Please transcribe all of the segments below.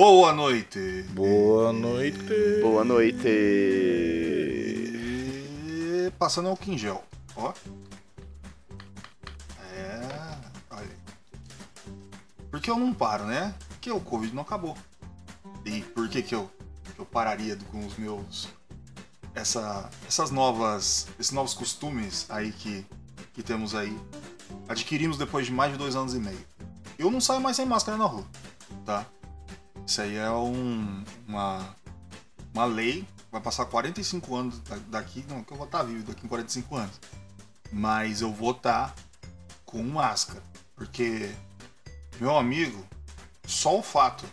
Boa noite. Boa noite. Boa noite. Passando álcool em gel. Ó. É. Olha aí. Por que eu não paro, né? Porque o Covid não acabou. E por que, que eu, que eu pararia com os meus. Essa, essas novas. Esses novos costumes aí que, que temos aí. Adquirimos depois de mais de dois anos e meio. Eu não saio mais sem máscara na rua, tá? Isso aí é um, uma, uma lei. Vai passar 45 anos da- daqui. Não, que eu vou estar vivo daqui em 45 anos. Mas eu vou estar com máscara. Porque, meu amigo, só o fato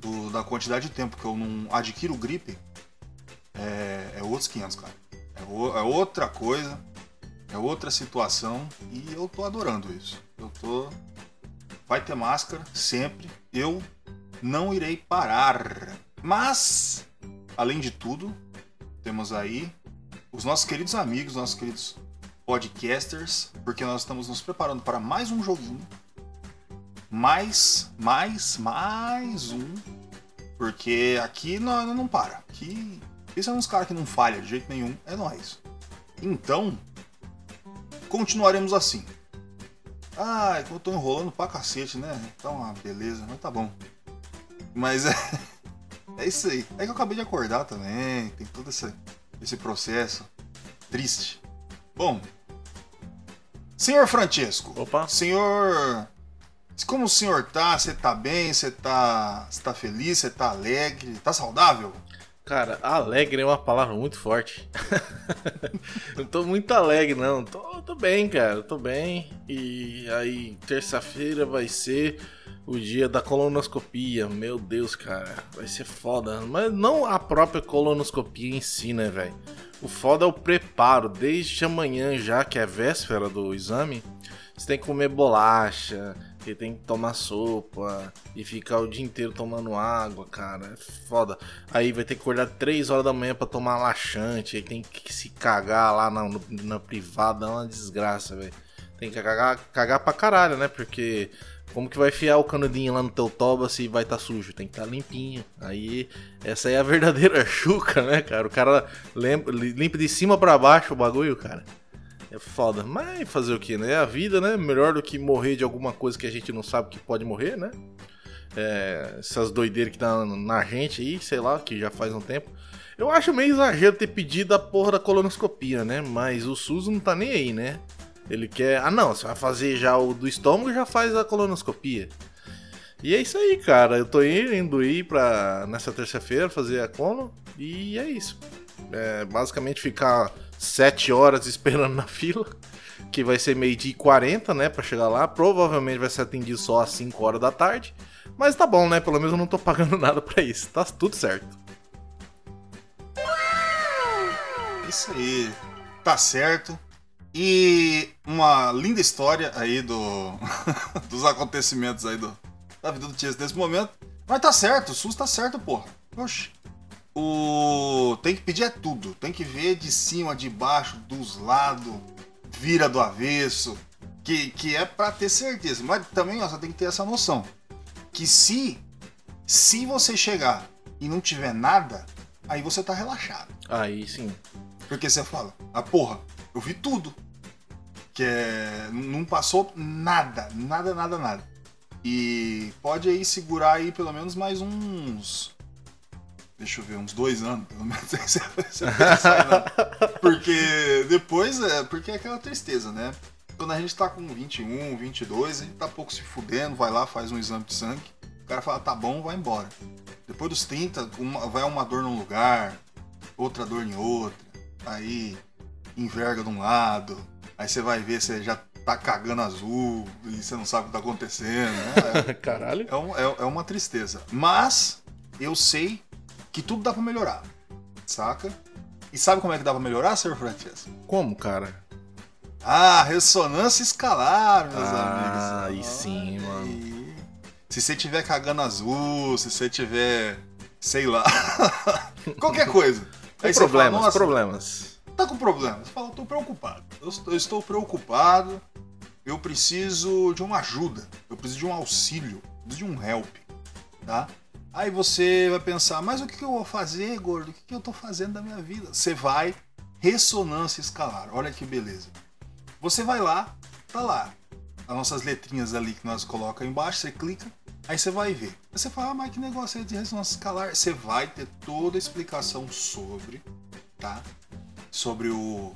do- da quantidade de tempo que eu não adquiro gripe é, é outros 500, cara. É, o- é outra coisa. É outra situação. E eu tô adorando isso. Eu tô. Vai ter máscara sempre. Eu não irei parar. Mas, além de tudo, temos aí os nossos queridos amigos, nossos queridos podcasters, porque nós estamos nos preparando para mais um joguinho. Mais, mais, mais um. Porque aqui não, não para. Aqui, esses são uns caras que não falham de jeito nenhum. É nóis. Então, continuaremos assim. Ah, eu tô enrolando pra cacete, né? Tá uma beleza, mas tá bom. Mas é. É isso aí. É que eu acabei de acordar também. Tem todo esse, esse processo. Triste. Bom. Senhor Francesco. Opa. Senhor. Como o senhor tá? Você tá bem? Você tá. Você tá feliz? Você tá alegre? Tá saudável? Cara, alegre é uma palavra muito forte. não tô muito alegre, não. Tô, tô bem, cara. Tô bem. E aí, terça-feira vai ser o dia da colonoscopia. Meu Deus, cara. Vai ser foda. Mas não a própria colonoscopia em si, né, velho? O foda é o preparo. Desde amanhã já, que é véspera do exame, você tem que comer bolacha, você tem que tomar sopa e ficar o dia inteiro tomando água, cara. É foda. Aí vai ter que acordar 3 horas da manhã pra tomar laxante. Aí tem que se cagar lá na, na privada. É uma desgraça, velho. Tem que cagar, cagar pra caralho, né? Porque como que vai enfiar o canudinho lá no teu toba se vai estar sujo? Tem que estar limpinho. Aí essa aí é a verdadeira chuca, né, cara? O cara limpa, de cima pra baixo o bagulho, cara. É foda. Mas fazer o que, né? É a vida, né? Melhor do que morrer de alguma coisa que a gente não sabe que pode morrer, né? É, essas doideiras que tá na gente aí, sei lá, que já faz um tempo. Eu acho meio exagero ter pedido a porra da colonoscopia, né? Mas o SUS não tá nem aí, né? Ele quer. Ah, não, você vai fazer já o do estômago já faz a colonoscopia. E é isso aí, cara. Eu tô indo ir pra nessa terça-feira fazer a colo. E é isso. É, basicamente ficar 7 horas esperando na fila. Que vai ser meio-dia e 40, né? Pra chegar lá. Provavelmente vai ser atendido só às 5 horas da tarde. Mas tá bom, né? Pelo menos eu não tô pagando nada pra isso. Tá tudo certo. Isso aí. Tá certo. E uma linda história aí do dos acontecimentos aí do, da vida do Tias nesse momento. Mas tá certo, o SUS tá certo, porra. Oxi. O... Tem que pedir é tudo. Tem que ver de cima, de baixo, dos lados, vira do avesso. Que, que é pra ter certeza. Mas também ó, você tem que ter essa noção. Que se, se você chegar e não tiver nada, aí você tá relaxado. Aí sim. Porque você fala, ah porra, eu vi tudo. Que é. Não passou nada, nada, nada, nada. E pode aí segurar aí pelo menos mais uns. Deixa eu ver, uns dois anos, pelo menos. nada. porque depois é. Porque é aquela tristeza, né? Quando a gente tá com 21, 22, a gente tá pouco se fudendo, vai lá, faz um exame de sangue. O cara fala, tá bom, vai embora. Depois dos 30, uma- vai uma dor num lugar, outra dor em outra. Aí enverga de um lado, aí você vai ver, você já tá cagando azul e você não sabe o que tá acontecendo. né? Caralho. É, um- é- é uma tristeza. Mas eu sei que tudo dá pra melhorar. Saca? E sabe como é que dá pra melhorar, Sr. Francesco? Como, cara? Ah, ressonância escalar, meus Ah, amigos. aí sim, mano. Se você tiver cagando azul, se você tiver, sei lá, qualquer coisa. Com Aí fala, problemas, "Nossa, problemas. Tá com problema. Você fala, tô preocupado. Eu estou, eu estou preocupado. Eu preciso de uma ajuda. Eu preciso de um auxílio. Eu preciso de um help. Tá? Aí você vai pensar, mas o que eu vou fazer, gordo? O que eu tô fazendo da minha vida? Você vai ressonância escalar. Olha que beleza. Você vai lá, tá lá. As nossas letrinhas ali que nós colocamos embaixo, você clica, aí você vai ver. Aí você fala, ah, mas que negócio é de ressonância escalar? Você vai ter toda a explicação sobre, tá? Sobre o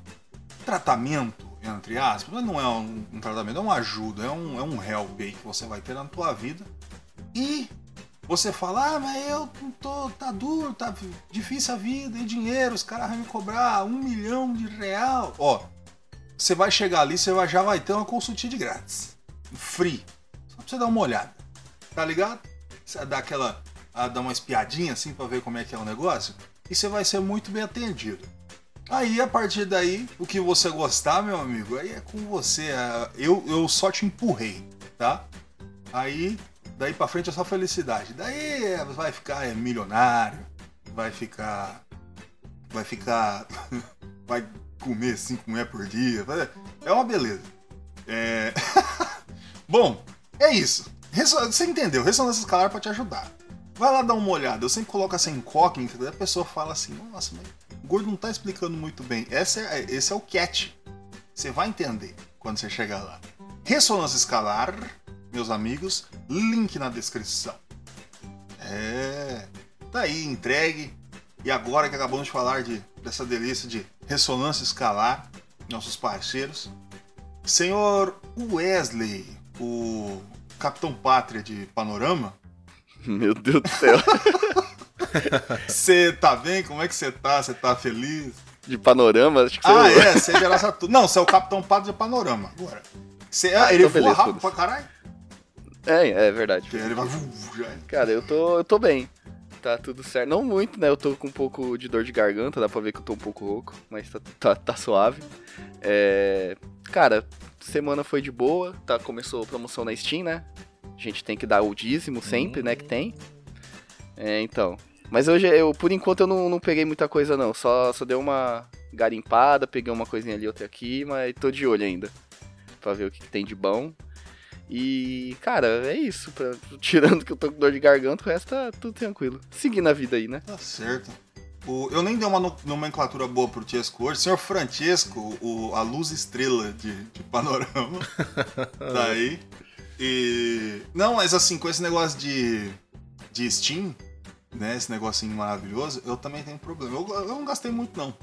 tratamento, entre aspas. Mas não é um, um tratamento, é uma ajuda, é um, é um help aí que você vai ter na tua vida. E você fala, ah, mas eu tô, tá duro, tá difícil a vida, e dinheiro, os caras vão me cobrar um milhão de real. Ó, você vai chegar ali, você já vai ter uma consultinha de grátis. Free. Só pra você dar uma olhada. Tá ligado? Você dá aquela. ah, dar uma espiadinha assim pra ver como é que é o negócio. E você vai ser muito bem atendido. Aí, a partir daí, o que você gostar, meu amigo, aí é com você. ah, Eu, eu só te empurrei, tá? Aí, daí pra frente é só felicidade. Daí é, vai ficar é, milionário, vai ficar. Vai ficar. vai comer cinco mulheres por dia. É uma beleza. É. Bom, é isso. Você entendeu? Ressonância escalar pra te ajudar. Vai lá dar uma olhada. Eu sempre coloco essa incógnita, a pessoa fala assim: Nossa, mas o gordo não tá explicando muito bem. Essa é, esse é o catch. Você vai entender quando você chegar lá. Ressonância escalar, meus amigos, link na descrição. É. Tá aí, entregue. E agora que acabamos de falar de, dessa delícia de ressonância escalar, nossos parceiros, senhor Wesley, o Capitão Pátria de Panorama, Meu Deus do céu. você tá bem? Como é que você tá? Você tá feliz? De panorama, acho que você. Ah, é, você é. Não, você é o Capitão Pátria de Panorama. Agora. Você, ah, Ah, ele então voa beleza, rápido pra caralho? É, é verdade. Ele vai. Cara, eu tô, eu tô bem. Tá tudo certo. Não muito, né? Eu tô com um pouco de dor de garganta, dá pra ver que eu tô um pouco rouco, mas tá, tá, tá suave. É... Cara, semana foi de boa, tá? Começou promoção na Steam, né? A gente tem que dar o dízimo sempre, né? Que tem. É, então. Mas hoje, eu, por enquanto, eu não, não peguei muita coisa, não. Só, só dei uma garimpada, peguei uma coisinha ali, outra aqui, mas tô de olho ainda. Pra ver o que, que tem de bom. E, cara, é isso. Pra, tirando que eu tô com dor de garganta, o resto tá tudo tranquilo. Seguindo a vida aí, né? Tá certo. O- eu nem dei uma no- nomenclatura boa pro Tiesco hoje. Senhor Francesco, o, a luz estrela de, de panorama. tá aí. E. Não, mas assim, com esse negócio de, de Steam, né? Esse negocinho maravilhoso, eu também tenho problema. Eu, eu não gastei muito, não.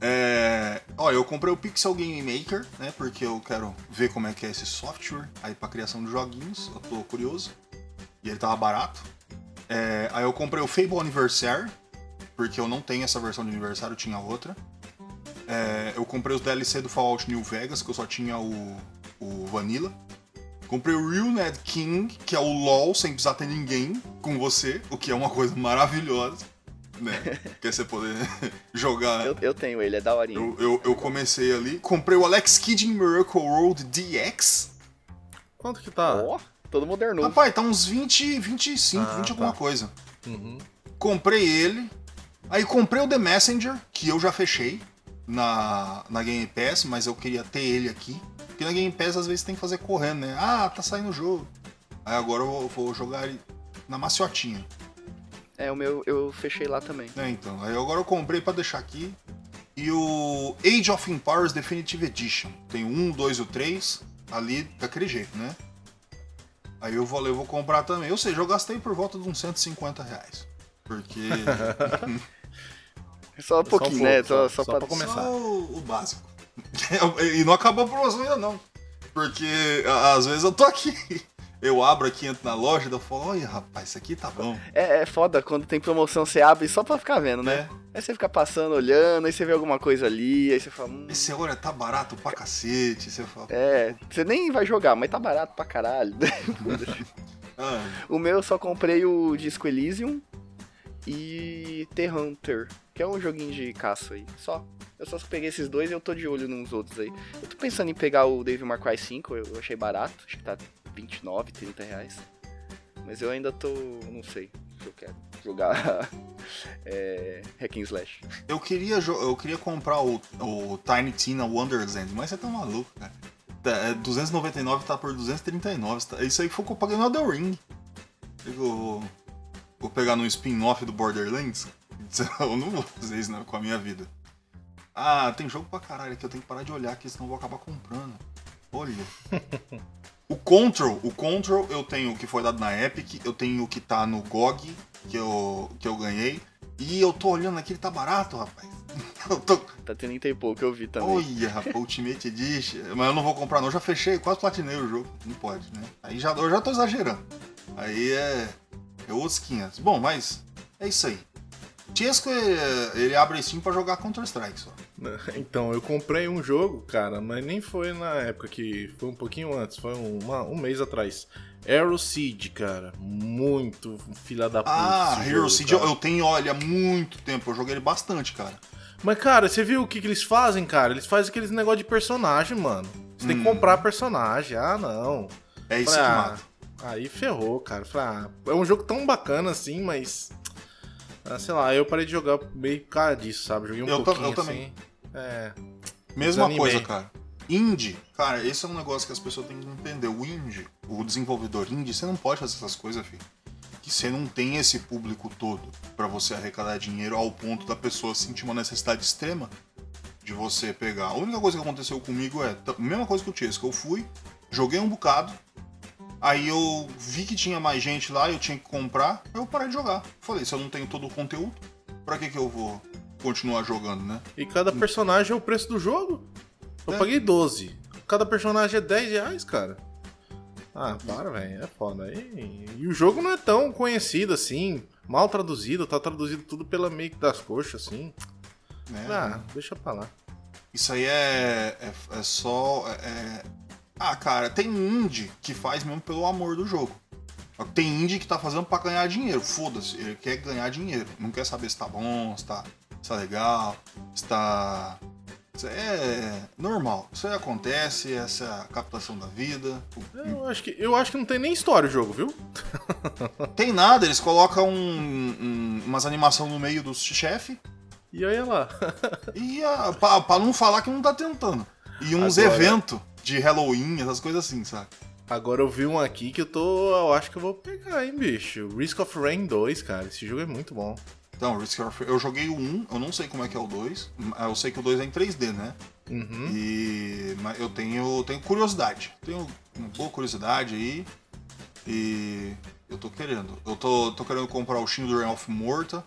É, ó, eu comprei o Pixel Game Maker, né? Porque eu quero ver como é que é esse software aí pra criação de joguinhos. Eu tô curioso. E ele tava barato. É, aí eu comprei o Fable Anniversary, porque eu não tenho essa versão de aniversário, eu tinha outra. É, eu comprei os DLC do Fallout New Vegas, que eu só tinha o, o Vanilla. Comprei o Real Ned King, que é o LoL sem precisar ter ninguém com você, o que é uma coisa maravilhosa, né? que é você poder jogar. Eu, eu tenho ele, é daorinha. Eu, eu, eu comecei ali. Comprei o Alex Kidd in Miracle World DX. Quanto que tá? Ó, todo moderno. Rapaz, tá uns 20, 25, Ah, 20 tá. alguma coisa. Uhum. Comprei ele. Aí comprei o The Messenger, que eu já fechei na, na Game Pass, mas eu queria ter ele aqui. Porque na Game Pass às vezes tem que fazer correndo, né? Ah, tá saindo o jogo. Aí agora eu vou, vou jogar ele na maciotinha. É, o meu eu fechei lá também. né? Então, aí agora eu comprei pra deixar aqui. E o Age of Empires Definitive Edition. Tem 1, 2 e o 3 ali daquele jeito, né? Aí eu vou, eu vou comprar também. Ou seja, eu gastei por volta de uns 150 reais. Porque. Só um pouquinho, né? pouco, Só, só- só, só pra... pra começar. Só o, o básico. e não acabou a promoção ainda não. Porque às vezes eu tô aqui. Eu abro aqui, entro na loja eu falo, olha rapaz, isso aqui tá bom. É, é foda quando tem promoção, você abre só pra ficar vendo, né? É. Aí você fica passando, olhando, aí você vê alguma coisa ali, aí você fala. Hum, Esse olha, tá barato pra cacete. Você fala, é, você nem vai jogar, mas tá barato pra caralho. ah, o meu eu só comprei o Disco Elysium, e The Hunter, que é um joguinho de caça aí. Só. Eu só peguei esses dois e eu tô de olho nos outros aí. Eu tô pensando em pegar o Devil May Cry 5, eu achei barato, acho que tá 29, 30 reais. Mas eu ainda tô. não sei se eu quero jogar é, Hack and Slash. Eu queria, eu queria comprar o, o Tiny Tina Wonderland, mas você tá maluco, cara. Tá, é, 299 tá por 239. tá- Isso aí foi o que eu paguei no Elden Ring. Eu vou, vou pegar no spin-off do Borderlands. Eu não vou fazer isso né, com a minha vida. Ah, tem jogo pra caralho aqui, eu tenho que parar de olhar aqui, senão eu vou acabar comprando. Olha. O Control, o Control eu tenho o que foi dado na Epic, eu tenho o que tá no GOG, que eu, que eu ganhei. E eu tô olhando aqui, ele tá barato, rapaz. Eu tô. Tá 30 e pouco, eu vi também. Olha, rapaz, Ultimate Edition. Mas eu não vou comprar, não. Eu já fechei, quase platinei o jogo. Não pode, né? Aí já, eu já tô exagerando. Aí é. É outros 500. Bom, mas é isso aí. Tiesco, é- ele abre Steam pra jogar Counter-Strike só. Então, eu comprei um jogo, cara, mas nem foi na época que. Foi um pouquinho antes, foi um, uma- um mês atrás. Arrow Seed, cara. Muito filha da puta. Ah, jogo, Seed eu, eu tenho, olha, há muito tempo. Eu joguei ele bastante, cara. Mas, cara, você viu o que, que eles fazem, cara? Eles fazem aqueles negócio de personagem, mano. Você tem que Hum. comprar personagem. Ah, não. É isso Falei, que ah, mata. Aí ferrou, cara. Falei, ah, é um jogo tão bacana assim, mas. ah, sei lá, eu parei de jogar meio por causa disso, sabe? Joguei um Eu pouquinho eu também. É. Mesma coisa, cara. Indie, cara, esse é um negócio que as pessoas têm que entender. O indie, o desenvolvedor indie, você não pode fazer essas coisas, filho. Que você não tem esse público todo pra você arrecadar dinheiro ao ponto da pessoa sentir uma necessidade extrema de você pegar. A única coisa que aconteceu comigo é, a mesma coisa que o Tiesco, eu fui, joguei um bocado, aí eu vi que tinha mais gente lá, eu tinha que comprar, aí eu parei de jogar. Falei, se eu não tenho todo o conteúdo, pra que que eu vou continuar jogando, né? E cada personagem é o preço do jogo. Eu É. paguei 12. Cada personagem é 10 reais, cara. Ah, para, velho. É foda. E, e o jogo não é tão conhecido assim. Mal traduzido, tá traduzido tudo pela meio das coxas, assim. Né? Ah, deixa pra lá. Isso aí é, é, é só. é- é- Ah, cara, tem indie que faz mesmo pelo amor do jogo. Tem indie que tá fazendo pra ganhar dinheiro. Foda-se, ele quer ganhar dinheiro. Não quer saber se tá bom, se tá, se tá legal, se tá. Isso é normal. Isso aí acontece, essa é a captação da vida. Eu acho que, eu acho que não tem nem história o jogo, viu? Tem nada, eles colocam um- um- umas animações no meio do chefe E olha lá. e a, pra, pra não falar que não tá tentando. E uns Agora- eventos de Halloween, essas coisas assim, sabe? Agora eu vi um aqui que eu tô. Eu acho que eu vou pegar, hein, bicho. Risk of Rain 2, cara. Esse jogo é muito bom. Então, Risk of Eu joguei o 1, eu não sei como é que é o 2. Eu sei que o 2 é em 3D, né? Uhum. E mas eu tenho, tenho curiosidade. Tenho uma boa curiosidade aí. E eu tô querendo. Eu tô, tô querendo comprar o Children of Morta.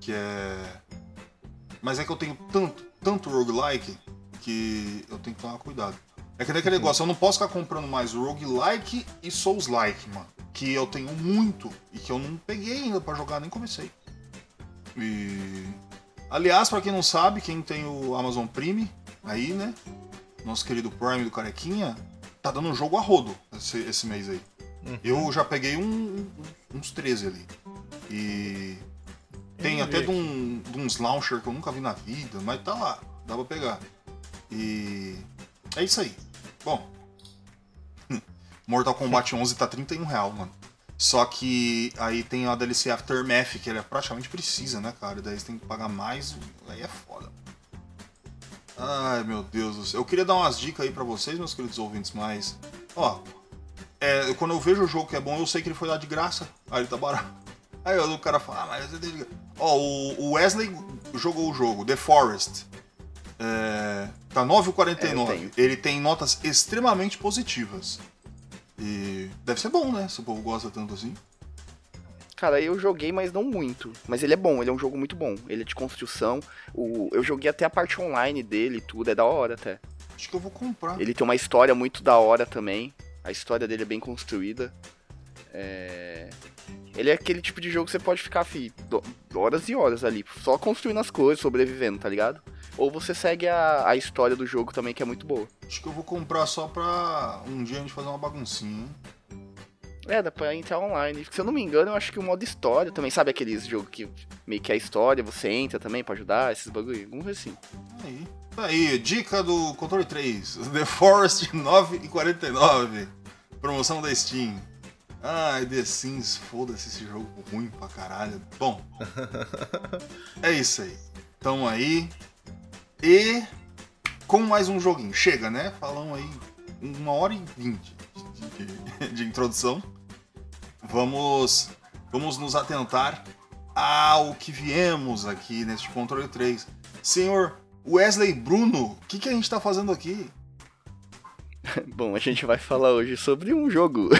Que é. Mas é que eu tenho tanto, tanto roguelike que eu tenho que tomar cuidado. É que nem aquele negócio, eu não posso ficar comprando mais roguelike e Souls-like, mano. Que eu tenho muito e que eu não peguei ainda pra jogar, nem comecei. E. Aliás, pra quem não sabe, quem tem o Amazon Prime aí, né? Nosso querido Prime do Carequinha, tá dando um jogo a rodo esse, esse mês aí. Uhum. Eu já peguei um- uns 13 ali. E. Tem até de, um, de uns launcher que eu nunca vi na vida, mas tá lá, dá pra pegar. E. É isso aí. Bom. Mortal Kombat 11 tá 31 real, mano. Só que aí tem a DLC Aftermath, que ele é praticamente precisa, né, cara? E daí você tem que pagar mais, aí é foda. Ai, meu Deus do céu. Eu queria dar umas dicas aí pra vocês, meus queridos ouvintes, mas. Ó. é, quando eu vejo o jogo que é bom, eu sei que ele foi lá de graça. Aí ele tá barato. Aí o cara fala, ah, mas. ele- Ó, o Wesley jogou o jogo, The Forest. É, tá 9,49. É, ele tem notas extremamente positivas. E deve ser bom, né? Se o povo gosta tanto assim. Cara, eu joguei, mas não muito. Mas ele é bom, ele é um jogo muito bom. Ele é de construção. O, eu joguei até a parte online dele e tudo, é da hora até. Acho que eu vou comprar. Ele tem uma história muito da hora também. A história dele é bem construída. É... Ele é aquele tipo de jogo que você pode ficar fi, horas e horas ali, só construindo as coisas, sobrevivendo, tá ligado? Ou você segue a, a história do jogo também, que é muito boa. Acho que eu vou comprar só pra um dia a gente fazer uma baguncinha, hein? É, dá pra entrar online. Se eu não me engano, eu acho que o modo história também, sabe aqueles jogos que meio que é história, você entra também pra ajudar, esses bagulho, alguma coisa assim. Aí. Tá aí, dica do controle 3. The Forest 9,49. Promoção da Steam. Ai, The Sims, foda-se esse jogo ruim pra caralho. Bom, é isso aí. Tamo aí. E com mais um joguinho. Chega, né? Falamos aí uma hora e vinte de, de- de introdução. Vamos, vamos nos atentar ao que viemos aqui neste controle 3. Senhor Wesley Bruno, o que, que a gente tá fazendo aqui? Bom, a gente vai falar hoje sobre um jogo.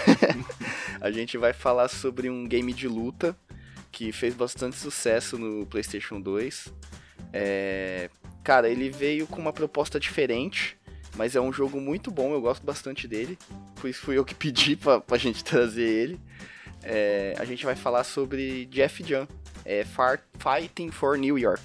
a gente vai falar sobre um game de luta que fez bastante sucesso no PlayStation 2. É, Cara, ele veio com uma proposta diferente, mas é um jogo muito bom, eu gosto bastante dele. Isso fui eu que pedi pra, pra gente trazer ele. É, A gente vai falar sobre Jeff Jam, é Far- Fighting for New York.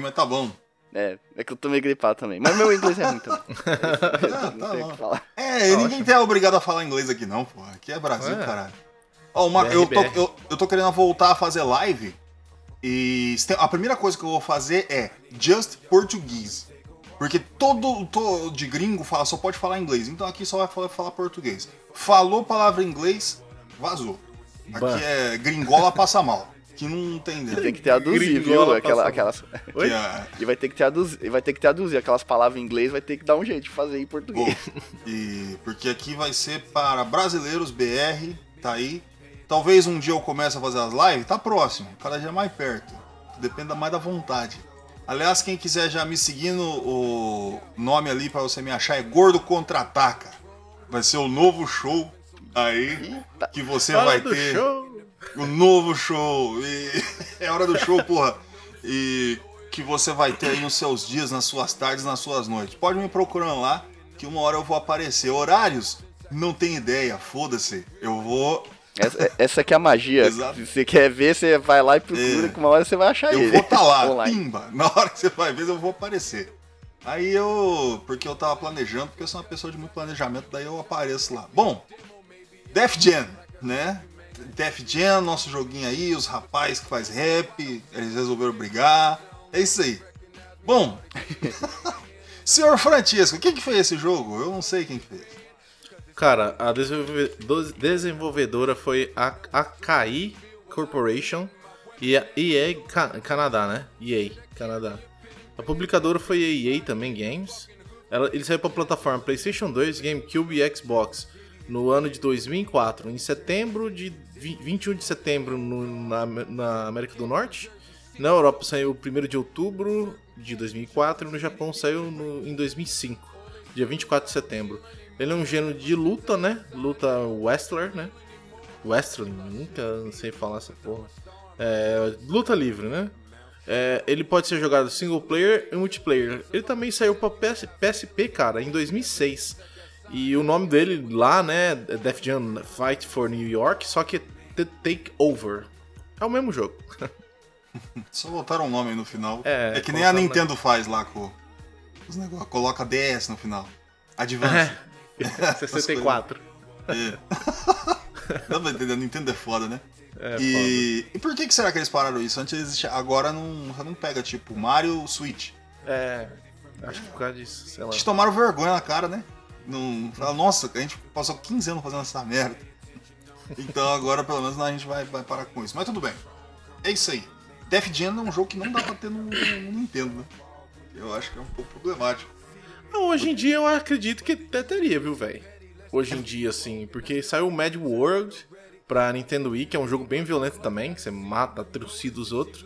Mas tá bom. É, é que eu tô meio gripado também. Mas meu inglês é ruim também. Ah, Não tá bom. que falar. É, ninguém é obrigado a falar inglês aqui não, pô. Aqui é Brasil, É. caralho. Ó, uma- eu, tô, BR. eu, eu tô querendo voltar a fazer live. E a primeira coisa que eu vou fazer é Just Português. Porque todo, todo de gringo fala, só pode falar inglês. Então aqui só vai falar, falar português. Falou palavra em inglês, vazou. Aqui é gringola passa mal. Não tem dentro. Tem que traduzir, viu? Aquela, aquelas... Oi? É- E vai ter que traduzir, vai ter que traduzir aquelas palavras em inglês, vai ter que dar um jeito de fazer em Bom, português. e porque aqui vai ser para brasileiros BR, tá aí. Talvez um dia eu comece a fazer as lives, tá próximo, cada dia mais perto. Depende mais da vontade. Aliás, quem quiser já me seguindo, o nome ali para você me achar é Gordo Contra-Ataca. Vai ser o novo show aí Eita. que você Fala vai ter. show. O novo show. E é hora do show, porra. E que você vai ter aí nos seus dias, nas suas tardes, nas suas noites. Pode me procurando lá, que uma hora eu vou aparecer. Horários? Não tem ideia, foda-se. Eu vou. Essa, essa aqui é a magia. Exato. Se você quer ver, você vai lá e procura, É. que uma hora você vai achar Eu ele. vou estar lá, Online. pimba. Na hora que você vai ver, eu vou aparecer. Aí eu. Porque eu tava planejando, porque eu sou uma pessoa de muito planejamento, daí eu apareço lá. Bom, Def Jam, né? Def Jam, nosso joguinho aí, os rapazes que faz rap, eles resolveram brigar. É isso aí. Bom, senhor Francisco, quem que fez esse jogo? Eu não sei quem que fez. Cara, a desenvolve- do- desenvolvedora foi a Akai Corporation e a EA Ca- Canadá, né? EA Canadá. A publicadora foi a EA também Games. Ela, ele saiu para plataforma PlayStation 2, GameCube e Xbox no ano de 2004. Em setembro de 21 de setembro no- na, na América do Norte. Na Europa saiu 1 de outubro de 2004 e no Japão saiu no- em 2005, dia 24 de setembro. Ele é um gênero de luta, né? Luta wrestler, né? Wrestling, nunca sei falar essa porra. É, luta livre, né? É, ele pode ser jogado single player e multiplayer. Ele também saiu pra PS, PSP, cara, em 2006. E o nome dele lá, né, é Def Jam Fight for New York, só que é The Takeover. É o mesmo jogo. Só botaram um nome no final. É, É, que nem a? Nintendo faz lá com os negócios. Coloca DS no final. Advance. É. 64. É. Dá pra entender, a Nintendo é foda, né? É, e, e por que, que será que eles pararam isso? Antes existia. Agora não, você não pega, tipo, Mario Switch. É. Acho que por causa disso, sei lá. Eles tomaram vergonha na cara, né? Não, falaram, nossa, a gente passou 15 anos fazendo essa merda. Então agora pelo menos a gente vai, vai parar com isso. Mas tudo bem. É isso aí. Def Jam é um jogo que não dá pra ter no, no Nintendo, né? Eu acho que é um pouco problemático. Não, hoje em dia eu acredito que até teria, viu, velho? Hoje em dia, assim, porque saiu o Mad World pra Nintendo Wii, que é um jogo bem violento também, que você mata, trucida os outros.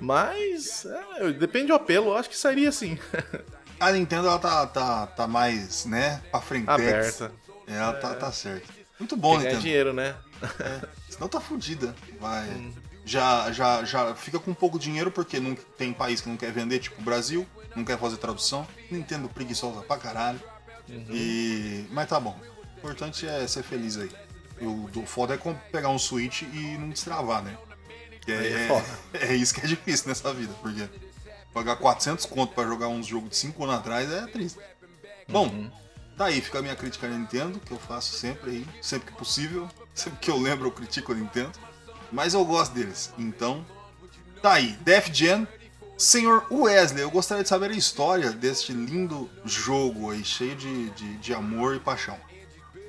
Mas, é, depende do apelo, eu acho que sairia assim. A Nintendo ela tá, tá, tá mais, né, pra frente. Aberta. Ela tá, tá certo. Muito bom, Nintendo. dinheiro, né? Senão tá fudida. Vai. Hum. Já, já, já fica com pouco dinheiro porque não tem país que não quer vender, tipo o Brasil, não quer fazer tradução. Nintendo preguiçosa pra caralho. Uhum. E. Mas tá bom. O importante é ser feliz aí. E O, o foda é pegar um Switch e não destravar, né? É é, é isso que é difícil nessa vida, porque pagar 400 conto pra jogar uns jogos de 5 anos atrás é triste. Bom, Uhum. tá aí, fica a minha crítica à Nintendo, que eu faço sempre aí, sempre que possível. Sempre que eu lembro, eu critico a Nintendo. Mas eu gosto deles. Então, tá aí. Def Jam. Senhor Wesley, eu gostaria de saber a história deste lindo jogo aí, cheio de, de, de amor e paixão.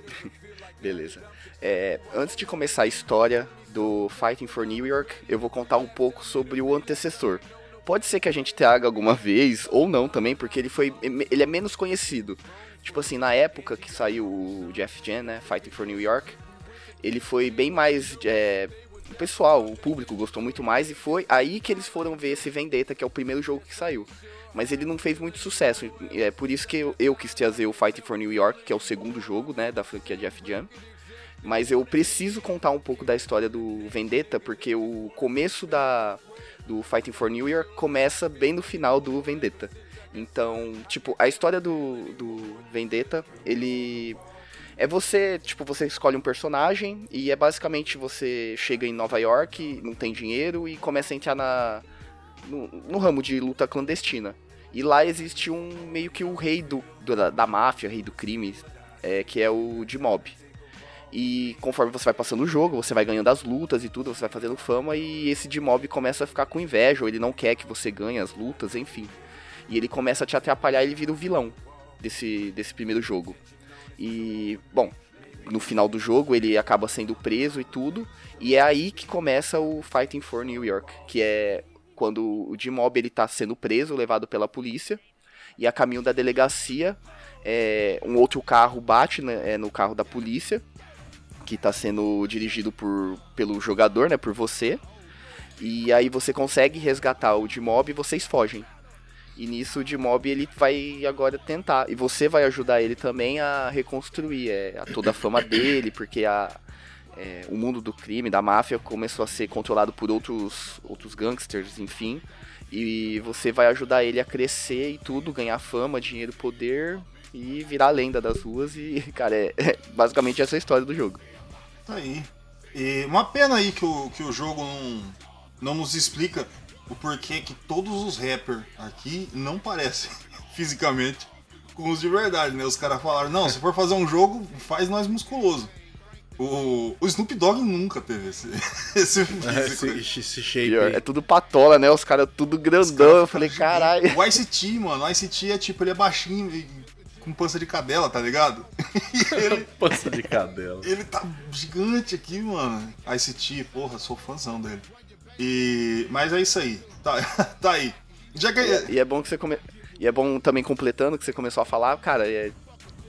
Beleza. É, antes de começar a história do Fighting for New York, eu vou contar um pouco sobre o antecessor. Pode ser que a gente traga alguma vez, ou não também, porque ele foi. ele é menos conhecido. Tipo assim, na época que saiu o Jeff Jam, né? Fighting for New York, ele foi bem mais. é, o pessoal, o público gostou muito mais e foi aí que eles foram ver esse Vendetta, que é o primeiro jogo que saiu. Mas ele não fez muito sucesso. É por isso que eu, eu quis trazer o Fighting for New York, que é o segundo jogo, né, da franquia Jeff Jam. Mas eu preciso contar um pouco da história do Vendetta, porque o começo da do Fighting for New York começa bem no final do Vendetta. Então, tipo, a história do, do Vendetta, ele é você, tipo, você escolhe um personagem e é basicamente você chega em Nova York, não tem dinheiro e começa a entrar na no, no ramo de luta clandestina. E lá existe um meio que o rei do, da, da máfia, rei do crime, é, que é o D-Mob. E conforme você vai passando o jogo, você vai ganhando as lutas e tudo, você vai fazendo fama e esse D-Mob começa a ficar com inveja, ou ele não quer que você ganhe as lutas, enfim. E ele começa a te atrapalhar e ele vira o vilão desse, desse primeiro jogo. E, bom, no final do jogo ele acaba sendo preso e tudo, e é aí que começa o Fighting for New York, que é quando o D-Mob ele tá sendo preso, levado pela polícia, e a caminho da delegacia, é, um outro carro bate né, é, no carro da polícia, que tá sendo dirigido por, pelo jogador, né, por você, e aí você consegue resgatar o D-Mob e vocês fogem. E nisso o D-Mob ele vai agora tentar. E você vai ajudar ele também a reconstruir é, a toda a fama dele, porque a, é, o mundo do crime, da máfia, começou a ser controlado por outros, outros gangsters, enfim. E você vai ajudar ele a crescer e tudo, ganhar fama, dinheiro, poder e virar a lenda das ruas. E, cara, é, é basicamente essa a história do jogo. Tá aí. E uma pena aí que o, que o jogo não, não nos explica o porquê que todos os rappers aqui não parecem fisicamente com os de verdade, né? Os caras falaram, não, se for fazer um jogo, faz nós musculoso. O, o Snoop Dogg nunca teve esse, esse físico. esse, esse shape. Pior, é tudo patola, né? Os caras tudo grandão. Eu falei, caralho. O ICT, mano, o ICT é tipo, ele é baixinho com pança de cadela, tá ligado? E ele, Pança de cadela. ele tá gigante aqui, mano. ICT, porra, sou fãzão dele. E. Mas é isso aí. Tá, tá aí. Já que. E é bom que você come... E é bom também completando que você começou a falar, cara, é...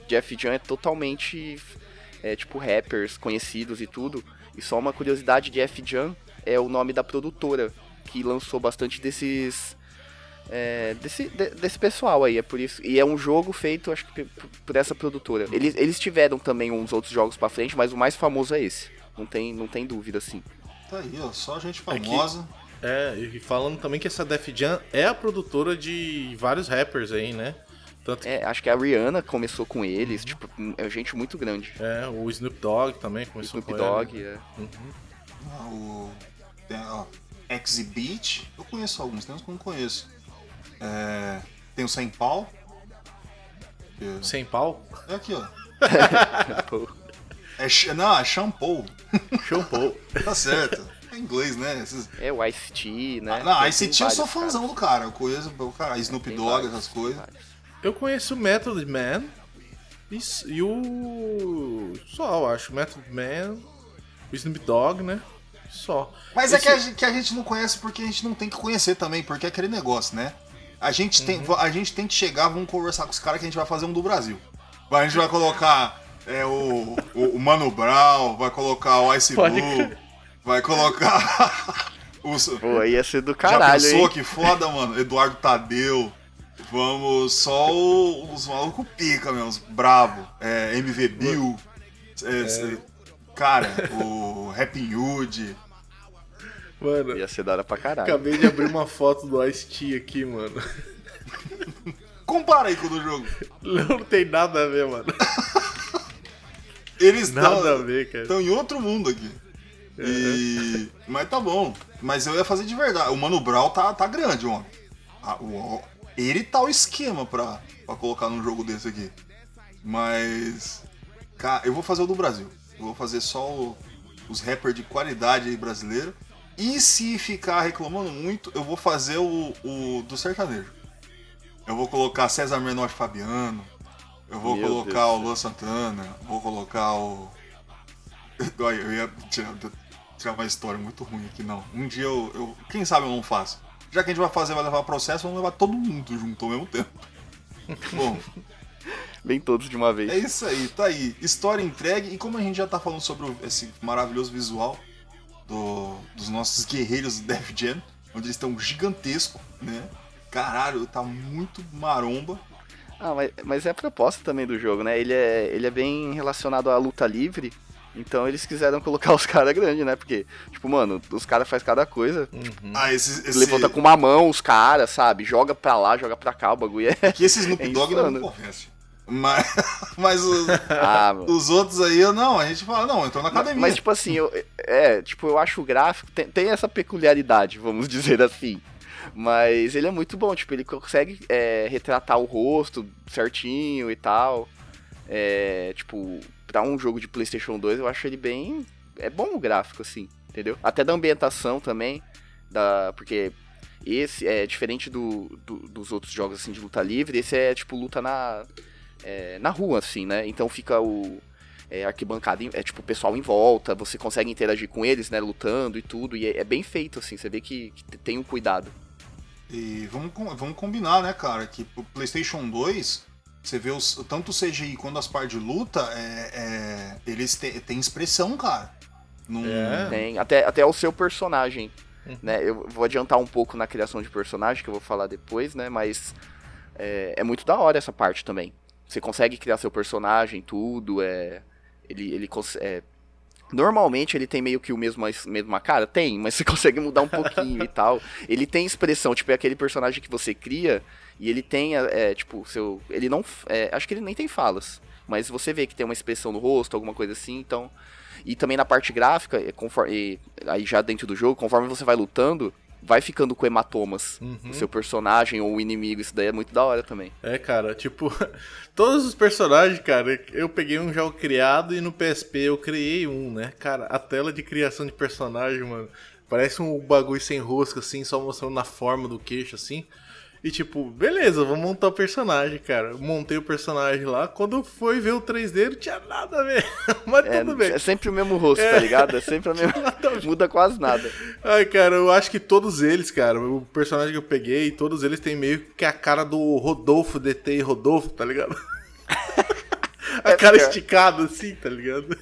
Jeff Jam é totalmente é, tipo rappers conhecidos e tudo. E só uma curiosidade, Jeff Jam é o nome da produtora que lançou bastante desses é, desse, de- desse pessoal aí, é por isso. E é um jogo feito, acho que por, por essa produtora. Eles, eles tiveram também uns outros jogos pra frente, mas o mais famoso é esse. Não tem, não tem dúvida, assim. Tá aí, ó. Só gente Aqui. famosa. É, e falando também que essa Def Jam é a produtora de vários rappers aí, né? Tanto que É, acho que a Rihanna começou com eles, tipo, é gente muito grande. é, o Snoop Dogg também começou Snoop com Dogg, ele. é. Ah, o. tem, ó, Exhibit. Eu conheço alguns, tem uns que eu não conheço. É, tem o Sem Pau. que- Sem pau? É aqui, ó. É, não, é shampoo. Shampoo. Tá certo. É inglês, né? Esses- É o Ice-T, né? Ah, não, tem eu sou fãzão cara. do cara. Eu conheço o cara, Snoop Dogg, vários, essas coisas. Eu conheço o Method Man e, e o. Só, eu acho. Method Man, o Snoop Dogg, né? Só. Mas é Esse- que a, gente, que a gente não conhece porque a gente não tem que conhecer também, porque é aquele negócio, né? A gente, tem, Uhum. a gente tem que chegar, vamos conversar com os caras que a gente vai fazer um do Brasil. A gente vai colocar é, o, o, o Mano Brown, vai colocar o Ice Pode Blue, crer. vai colocar os. Pô, ia ser do Já caralho, pensou hein? que foda, mano? Eduardo Tadeu. Vamos só o- os malucos pica mesmo, os brabo. É, MV Bill. é, cê- Cara, o Rapping Hood. Mano, Ia ser da hora pra caralho. acabei de abrir uma foto do Ice-T aqui, mano. Compara aí com o do jogo. Não tem nada a ver, mano. Eles Nada a estão ver, cara. estão em outro mundo aqui. E... Mas tá bom. Mas eu ia fazer de verdade. O Mano Brown tá, tá grande, homem. Ah, Ele tá o esquema pra, pra colocar num jogo desse aqui. Mas. Cara, eu vou fazer o do Brasil. Eu vou fazer só o- os rappers de qualidade aí brasileiro. E se ficar reclamando muito, eu vou fazer o, o do sertanejo. Eu vou colocar César Menotti Fabiano. Eu vou Meu colocar Deus o Luan Santana. Vou colocar o. Eu ia tirar, tirar uma história muito ruim aqui, não. Um dia eu, eu- Quem sabe eu não faço. Já que a gente vai fazer, vai levar processo, vamos levar todo mundo junto ao mesmo tempo. Bom, Bem todos de uma vez. é isso aí, tá aí. História entregue. E como a gente já tá falando sobre esse maravilhoso visual do- dos nossos guerreiros do Def Jam, onde eles estão gigantescos, né? Caralho, tá muito maromba. Ah, mas, mas é a proposta também do jogo, né? Ele é, ele é bem relacionado à luta livre. Então eles quiseram colocar os caras grandes, né? Porque, tipo, mano, os caras fazem cada coisa. Uhum. Ah, esse. esse Levanta com uma mão os caras, sabe? Joga pra lá, joga pra cá, o bagulho é. Que esse Snoop É Dogg não me insano. convence. Mas, mas os, Ah, os outros aí, eu- não, a gente fala, não, entrou na academia. Mas, tipo assim, eu, é, tipo, eu acho o gráfico, tem, tem essa peculiaridade, vamos dizer assim. Mas ele é muito bom, tipo, ele consegue é, retratar o rosto certinho e tal. É, tipo, pra um jogo de PlayStation 2, eu acho ele bem. É bom o gráfico, assim, entendeu? Até da ambientação também, da, porque esse é diferente do, do- dos outros jogos assim de luta livre, esse é tipo luta na, é, na rua, assim, né? Então fica o é, arquibancada, é tipo o pessoal em volta, você consegue interagir com eles, né? Lutando e tudo, e é, é bem feito, assim, você vê que, que tem um cuidado. E vamos, vamos combinar, né, cara, que pro PlayStation 2, você vê os, tanto o CGI quanto as partes de luta, é, é, eles têm expressão, cara. Não, É. Tem, até, até o seu personagem, né? Eu vou adiantar um pouco na criação de personagem, que eu vou falar depois, né? Mas é, é muito da hora essa parte também. Você consegue criar seu personagem, tudo, é... Ele, ele é, Normalmente ele tem meio que o mesmo mesma cara? Tem, mas você consegue mudar um pouquinho e tal. Ele tem expressão, tipo, é aquele personagem que você cria e ele tem, é, tipo, seu. Ele não. é, acho que ele nem tem falas. Mas você vê que tem uma expressão no rosto, alguma coisa assim, então. E também na parte gráfica, é, conforme, aí já dentro do jogo, conforme você vai lutando, vai ficando com hematomas. Uhum. O seu personagem ou o inimigo, isso daí é muito da hora também. É, cara, tipo, todos os personagens, cara, eu peguei um jogo criado e no PSP eu criei um, né? Cara, a tela de criação de personagem, mano, parece um bagulho sem rosca, assim, só mostrando na forma do queixo, assim. E tipo, beleza, vou montar o personagem, cara. Montei o personagem lá. Quando foi ver o 3D, não tinha nada a ver. Mas É, tudo bem. é sempre o mesmo rosto, tá ligado? É sempre a mesma. Muda quase nada. Ai, cara, eu acho que todos eles, cara, o personagem que eu peguei, todos eles têm meio que a cara do Rodolfo, DT e Rodolfo, tá ligado? a É cara pior. esticada assim, tá ligado?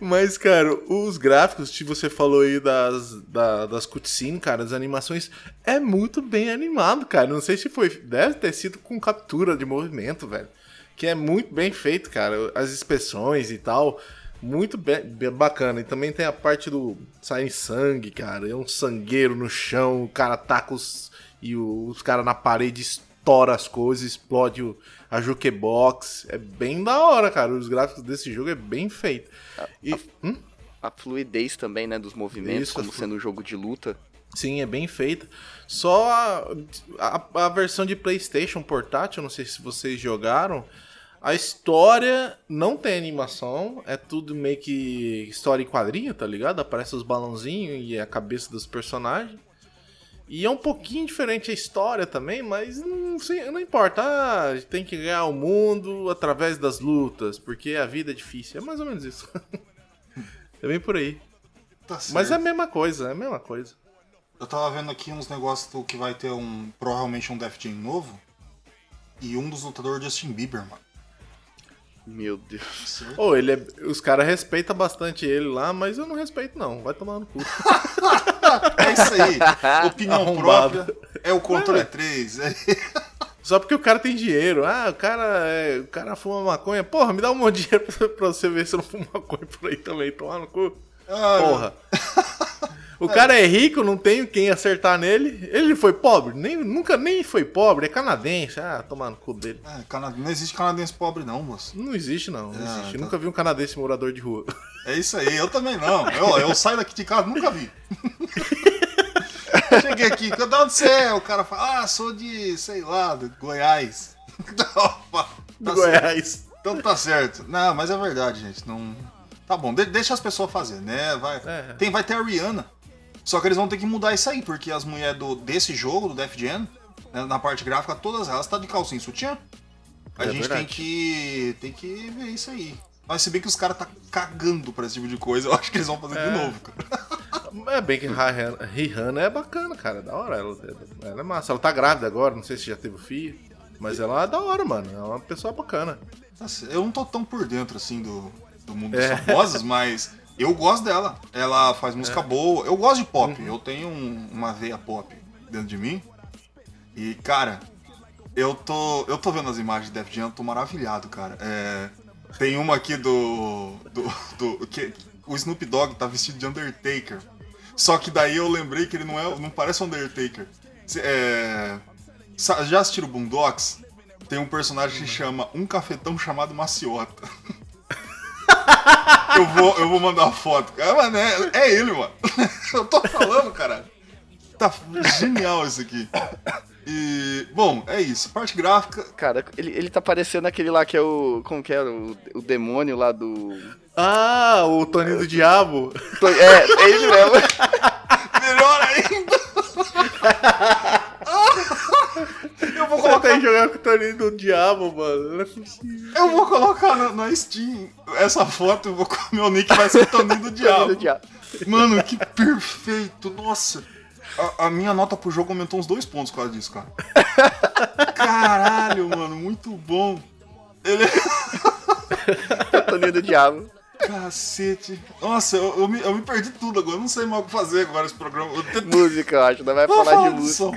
Mas, cara, os gráficos, que você falou aí das, da, das cutscenes, cara, das animações, é muito bem animado, cara. Não sei se foi. Deve ter sido com captura de movimento, velho. Que é muito bem feito, cara. As expressões e tal. Muito bem, bacana. E também tem a parte do sair sangue, cara. É um sangueiro no chão, o cara taca os. E os caras na parede estoura as coisas, explode o, a jukebox. É bem da hora, cara. Os gráficos desse jogo é bem feito. E, hum? a fluidez também, né, dos movimentos, Isso, como a sendo um jogo de luta. Sim, é bem feita. Só a, a, a versão de PlayStation portátil, não sei se vocês jogaram. A história não tem animação, é tudo meio que história em quadrinho, tá ligado? Aparece os balãozinhos e a cabeça dos personagens. E é um pouquinho diferente a história também, mas não, sei- não importa. Ah, tem que ganhar o mundo através das lutas, porque a vida é difícil. É mais ou menos isso. é bem por aí. Tá certo. Mas é a mesma coisa, é a mesma coisa. Eu tava vendo aqui uns negócios do que vai ter um. Provavelmente um Def Jam novo. E um dos lutadores Justin Bieber, mano. Meu Deus. Ô, ele é- os caras respeitam bastante ele lá, mas eu não respeito não. Vai tomar no cu. É isso aí. Opinião Arrombado. própria. É o controle 3. É... Só porque o cara tem dinheiro. Ah, o cara, é, o cara fuma maconha. Porra, me dá um monte de dinheiro pra, pra você ver se eu não fumo maconha por aí também. Tomar no cu. Ah, Porra. O cara é rico, não tem quem acertar nele. Ele foi pobre? Nem, nunca nem foi pobre, é canadense. Ah, tomar no cu dele. É, cana- Não existe canadense pobre, não, moço. Não existe, não. Não Ah, existe. tá. Nunca vi um canadense morador de rua. É isso aí, eu também não. Eu, eu saio daqui de casa, nunca vi. Cheguei aqui, de onde você é? O cara fala, ah, sou de, sei lá, de Goiás. Opa, Do tá certo. Goiás. Então tá certo. Não, mas é verdade, gente. Não. Tá bom, de- deixa as pessoas fazer, né? Vai, É. tem, vai ter a Rihanna. Só que eles vão ter que mudar isso aí, porque as mulheres do, desse jogo, do Def Jam, né, na parte gráfica, todas elas tá de calcinha e sutiã. A É gente verdade. tem que. tem que ver isso aí. Mas se bem que os caras tá cagando pra esse tipo de coisa, eu acho que eles vão fazer É. de novo, cara. É bem que Rihanna- é bacana, cara. É da hora. Ela, ela é massa. Ela tá grávida agora, não sei se já teve filho. Mas ela é da hora, mano. É uma pessoa bacana. Eu não tô tão por dentro assim do, do mundo É. dos famosos, mas eu gosto dela. Ela faz música boa. Eu gosto de pop. Uhum. Eu tenho um- uma veia pop dentro de mim. E, cara, eu tô. Eu tô vendo as imagens de Def Jam, eu tô maravilhado, cara. É, tem uma aqui do. do, do- que, o Snoop Dogg tá vestido de Undertaker. Só que daí eu lembrei que ele não é. não parece Undertaker. É, já assistiram Boondocks? Tem um personagem que chama Um Cafetão Chamado Maciota. eu, vou, eu vou mandar uma foto. Ah, mano, é, é ele, mano. eu tô falando, cara. Tá genial isso aqui. E, bom, é isso. Parte gráfica, Cara, ele, ele tá parecendo aquele lá que é o. Como que era? O, o demônio lá do. Ah, o Toninho do Diabo. É, é ele mesmo. melhor ainda. eu vou Você colocar, tem que jogar com o Toninho do Diabo, mano. Eu vou colocar na, na Steam essa foto. Eu vou, meu nick vai ser Toninho do Do Diabo. Mano, que perfeito. Nossa. A, a minha nota pro jogo aumentou uns dois pontos por causa disso, cara. Caralho, mano, muito bom. Ele é Toninho do diabo. Cacete. Nossa, eu, eu me, eu me perdi tudo agora. Eu não sei mais o que fazer agora esse programa. Música, eu acho. Não vai falar de música.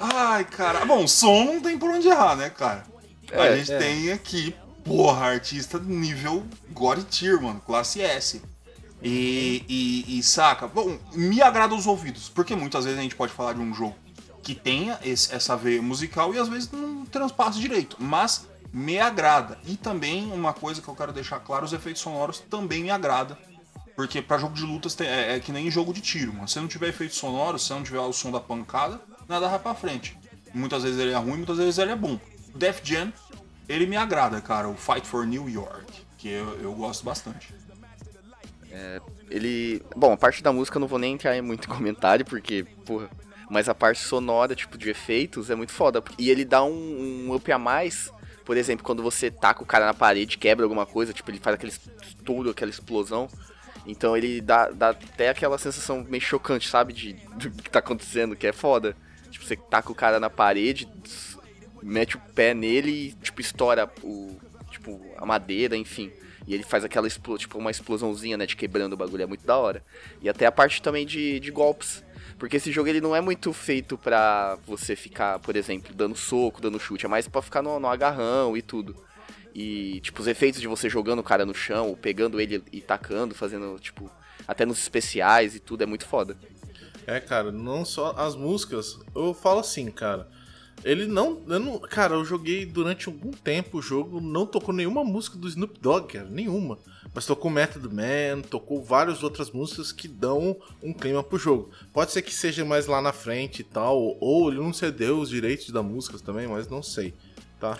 Ai, cara. Bom, som não tem por onde errar, né, cara? a É, gente é. tem aqui, porra, artista nível God Tier, mano. Classe S. E, e, e, saca? Bom, me agrada os ouvidos. Porque muitas vezes a gente pode falar de um jogo que tenha esse- essa veia musical e às vezes não transpassa direito. Mas me agrada. E também uma coisa que eu quero deixar claro: os efeitos sonoros também me agrada. Porque pra jogo de lutas é, é que nem jogo de tiro, mano. Se não tiver efeito sonoro, se não tiver o som da pancada, nada vai pra frente. Muitas vezes ele é ruim, muitas vezes ele é bom. Def Jam, ele me agrada, cara. O Fight for New York, que eu, eu gosto bastante. Ele. Bom, a parte da música eu não vou nem entrar em muito comentário, porque, porra. Mas a parte sonora, tipo, de efeitos, é muito foda. E ele dá um, um up a mais. Por exemplo, quando você taca o cara na parede, quebra alguma coisa, tipo, ele faz aquele estouro, aquela explosão. Então ele dá, dá até aquela sensação meio chocante, sabe? De, do que tá acontecendo, que é foda. Tipo, você taca o cara na parede, mete o pé nele e, tipo, estoura o. Tipo, a madeira, enfim. E ele faz aquela tipo, uma explosãozinha, né? De quebrando o bagulho. É muito da hora. E até a parte também de, de golpes. Porque esse jogo ele não é muito feito pra você ficar, por exemplo, dando soco, dando chute. É mais pra ficar no, no agarrão e tudo. E, tipo, os efeitos de você jogando o cara no chão, ou pegando ele e tacando, fazendo, tipo, até nos especiais e tudo, é muito foda. É, cara, não só as músicas. Eu falo assim, cara. Ele não, eu não. Cara, eu joguei durante algum tempo o jogo, não tocou nenhuma música do Snoop Dogg, cara, nenhuma. Mas tocou Method Man, tocou várias outras músicas que dão um clima pro jogo. Pode ser que seja mais lá na frente e tal, ou ele não cedeu os direitos da música também, mas não sei, tá?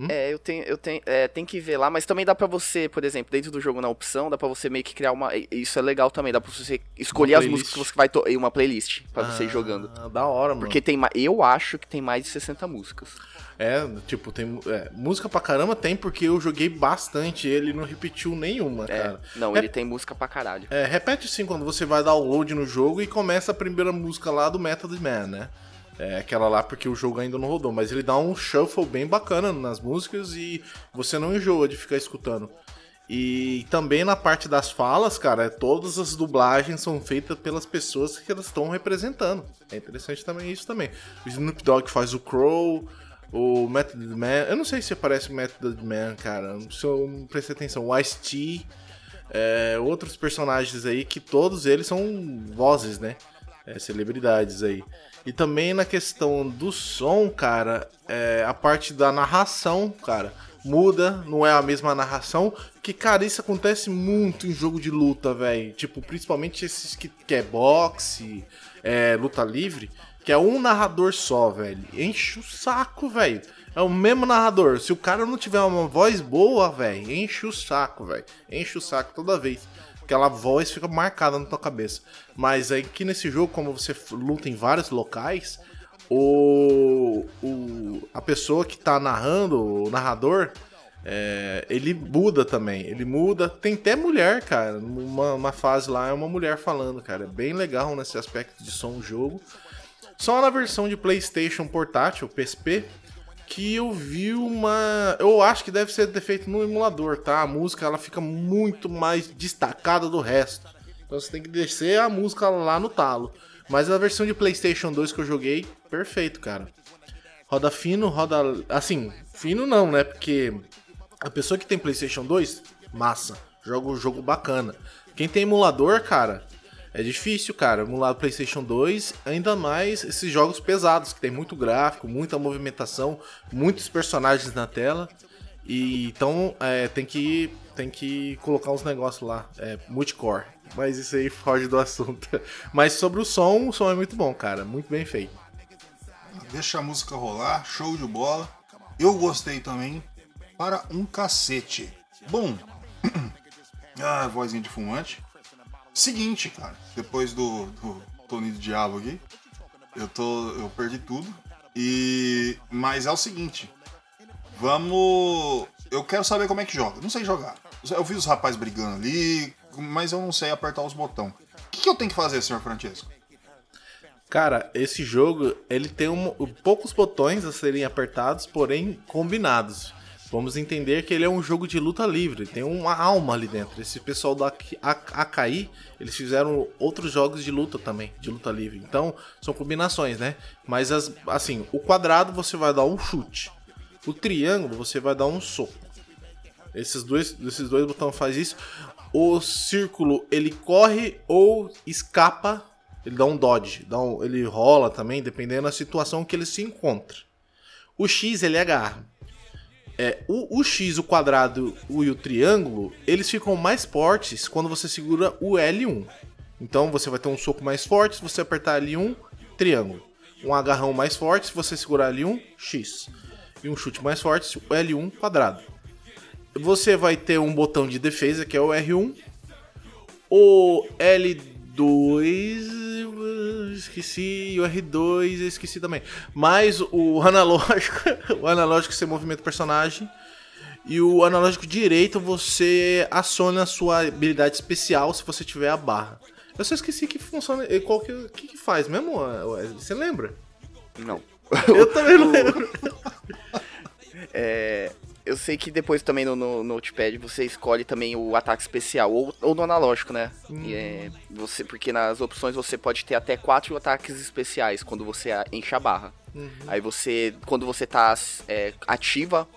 Hum? É, eu tenho, eu tenho, é, tem que ver lá, mas também dá pra você, por exemplo, dentro do jogo na opção, dá pra você meio que criar uma, isso é legal também, dá pra você escolher as músicas que você vai to- em uma playlist pra você ir jogando. Ah, Da hora, mano. Porque tem, eu acho que tem mais de 60 músicas. É, tipo, tem. é, música pra caramba tem, porque eu joguei bastante ele não repetiu nenhuma, É, cara. não, É- ele tem música pra caralho. É, repete sim quando você vai dar o load no jogo e começa a primeira música lá do Method Man, né? É aquela lá porque o jogo ainda não rodou, mas ele dá um shuffle bem bacana nas músicas e você não enjoa de ficar escutando. E também na parte das falas, cara, todas as dublagens são feitas pelas pessoas que elas estão representando. É interessante também isso também. O Snoop Dogg faz o Crow, o Method Man. Eu não sei se aparece o Method Man, cara. Se eu não prestei atenção. O Ice-T. é, outros personagens aí que todos eles são vozes, né? É, celebridades aí. E também na questão do som, cara, é, a parte da narração, cara, muda, não é a mesma narração. Que, cara, isso acontece muito em jogo de luta, velho. Tipo, principalmente esses que, que é boxe, é, luta livre, que é um narrador só, velho. Enche o saco, velho. É o mesmo narrador. Se o cara não tiver uma voz boa, velho, enche o saco, velho. Enche o saco toda vez. Aquela voz fica marcada na tua cabeça. Mas aí que nesse jogo, como você luta em vários locais, o, o a pessoa que tá narrando, o narrador, é, ele muda também. Ele muda. Tem até mulher, cara. Uma, uma fase lá é uma mulher falando, cara. É bem legal nesse aspecto de som jogo. Só na versão de PlayStation portátil, PSP, que eu vi uma. Eu acho que deve ser defeito no emulador, tá? A música ela fica muito mais destacada do resto. Então você tem que descer a música lá no talo. Mas a versão de PlayStation 2 que eu joguei, perfeito, cara. Roda fino, roda. Assim, fino não, né? Porque a pessoa que tem PlayStation 2, massa. Joga um jogo bacana. Quem tem emulador, cara, é difícil, cara. Emular PlayStation 2, ainda mais esses jogos pesados, que tem muito gráfico, muita movimentação, muitos personagens na tela. E então é, tem que tem que colocar uns negócios lá, é, multicore. Mas isso aí foge do assunto. Mas sobre o som, o som é muito bom, cara. Muito bem feito. Deixa a música rolar, show de bola. Eu gostei também para um cacete. Bom, ah, vozinha de fumante. Seguinte, cara, depois do, do Tony do Diabo aqui, eu tô, eu perdi tudo. E mas é o seguinte, vamos, eu quero saber como é que joga. Não sei jogar. Eu vi os rapazes brigando ali, mas eu não sei apertar os botões. O que, eu tenho que fazer, senhor Francesco? Cara, esse jogo ele tem um, poucos botões a serem apertados, porém combinados. Vamos entender que ele é um jogo de luta livre, tem uma alma ali dentro. Esse pessoal da Ak- Ak- Akai, eles fizeram outros jogos de luta também, de luta livre. Então, são combinações, né? Mas as, assim, o quadrado você vai dar um chute. O triângulo você vai dar um soco. Esses dois, esses dois botões faz isso. O círculo ele corre ou escapa. Ele dá um dodge, dá um- ele rola também, dependendo da situação que ele se encontra. O X ele agarra. É, o, o X, o quadrado e o triângulo, eles ficam mais fortes quando você segura o L1. Então você vai ter um soco mais forte se você apertar L1, triângulo. Um agarrão mais forte se você segurar L1, X. E um chute mais forte, o L1, quadrado. Você vai ter um botão de defesa, que é o R1. O L2. Eu Esqueci. E o R2 eu esqueci também. Mas o analógico. O analógico você movimenta o personagem. E o analógico direito você aciona a sua habilidade especial se você tiver a barra. Eu só esqueci que funciona. Qual que, que, que faz mesmo, Wesley? Você lembra? Não. Eu também não lembro. É, eu sei que depois também no, no Notepad você escolhe também o ataque especial, ou, ou no analógico, né? E é, você, porque nas opções você pode ter até quatro ataques especiais quando você enche a barra. Aí você, quando você tá é, ativa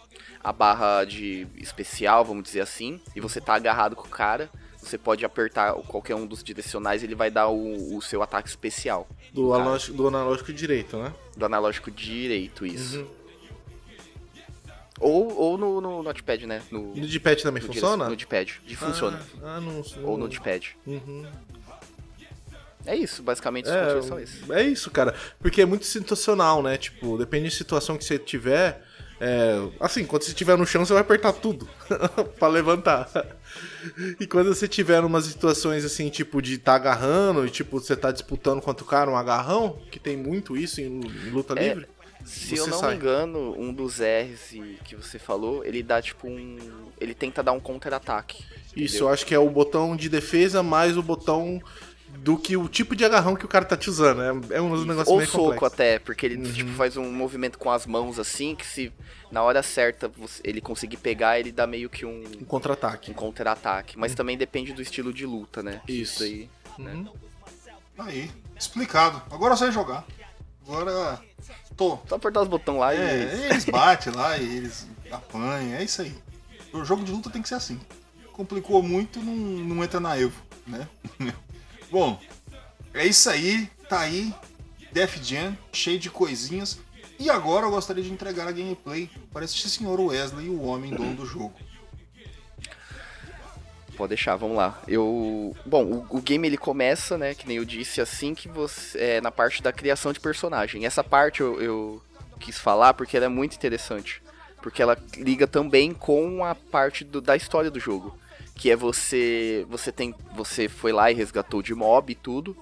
a barra de especial, vamos dizer assim, e você tá agarrado com o cara, você pode apertar qualquer um dos direcionais, ele vai dar o, o seu ataque especial. Do, analógico, do analógico direito, né? Do analógico direito, isso. Uhum. Ou, ou no, no notepad, né? No, No D-pad também no funciona? No D-pad. De funciona. Ah, ah, não, Ou no D-pad. Uhum. É isso, basicamente os controles são esses. É, é isso, cara. Porque é muito situacional, né? Tipo, depende da situação que você tiver. é, assim, quando você estiver no chão, você vai apertar tudo pra levantar. E quando você tiver umas situações assim, tipo, de tá agarrando e tipo, você tá disputando contra o cara um agarrão, que tem muito isso em, em luta É, livre. Se Você eu não sai. me engano, um dos R's que você falou, ele dá tipo um. Ele tenta dar um contra-ataque. Isso, eu acho que é o botão de defesa mais o botão do que o tipo de agarrão que o cara tá te usando. É, é um dos negócios Ou meio soco complexos. até, porque ele Uhum. tipo, faz um movimento com as mãos assim, que se na hora certa você- ele conseguir pegar, ele dá meio que um, Um contra-ataque. um contra-ataque. Mas também depende do estilo de luta, né? Isso. aí. Uhum. Aí, explicado. Agora sei jogar. Agora. Tô. Só apertar os botões lá e. É, eles batem lá e eles apanham, é isso aí. O jogo de luta tem que ser assim. Complicou muito, não, não entra na Evo, né? Bom, é isso aí, tá aí. Def Jam, cheio de coisinhas. E agora eu gostaria de entregar a gameplay para esse senhor Wesley, o homem dono do jogo. Pode deixar, vamos lá. Eu. Bom, o, o game ele começa, né? Que nem eu disse, assim que você. É, na parte da criação de personagem. Essa parte eu, eu quis falar porque ela é muito interessante. Porque ela liga também com a parte do- da história do jogo. Que é você. Você tem. Você foi lá e resgatou de mob e tudo.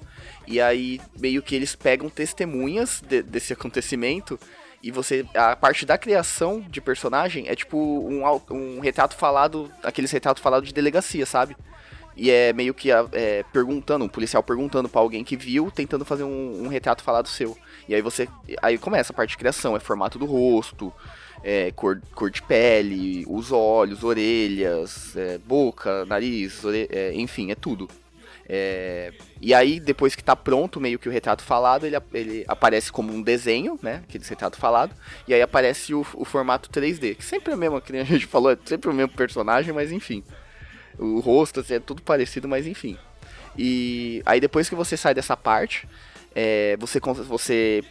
E aí, meio que eles pegam testemunhas de- desse acontecimimento. E você. A parte da criação de personagem é tipo um, um retrato falado. Aqueles retratos falados de delegacia, sabe? E é meio que é, perguntando, um policial perguntando pra alguém que viu, tentando fazer um, um retrato falado seu. E aí você. Aí começa a parte de criação, é formato do rosto, é, cor, cor de pele, os olhos, orelhas, é, boca, nariz, ore- é, enfim, é tudo. É, e aí, depois que tá pronto, meio que o retrato falado, ele, ele aparece como um desenho, né? Aquele retrato falado. E aí aparece o, o formato 3D, que sempre é o mesmo, que a gente falou, é sempre o mesmo personagem, mas enfim. O rosto, assim, é tudo parecido, mas enfim. E aí depois que você sai dessa parte, é, você, você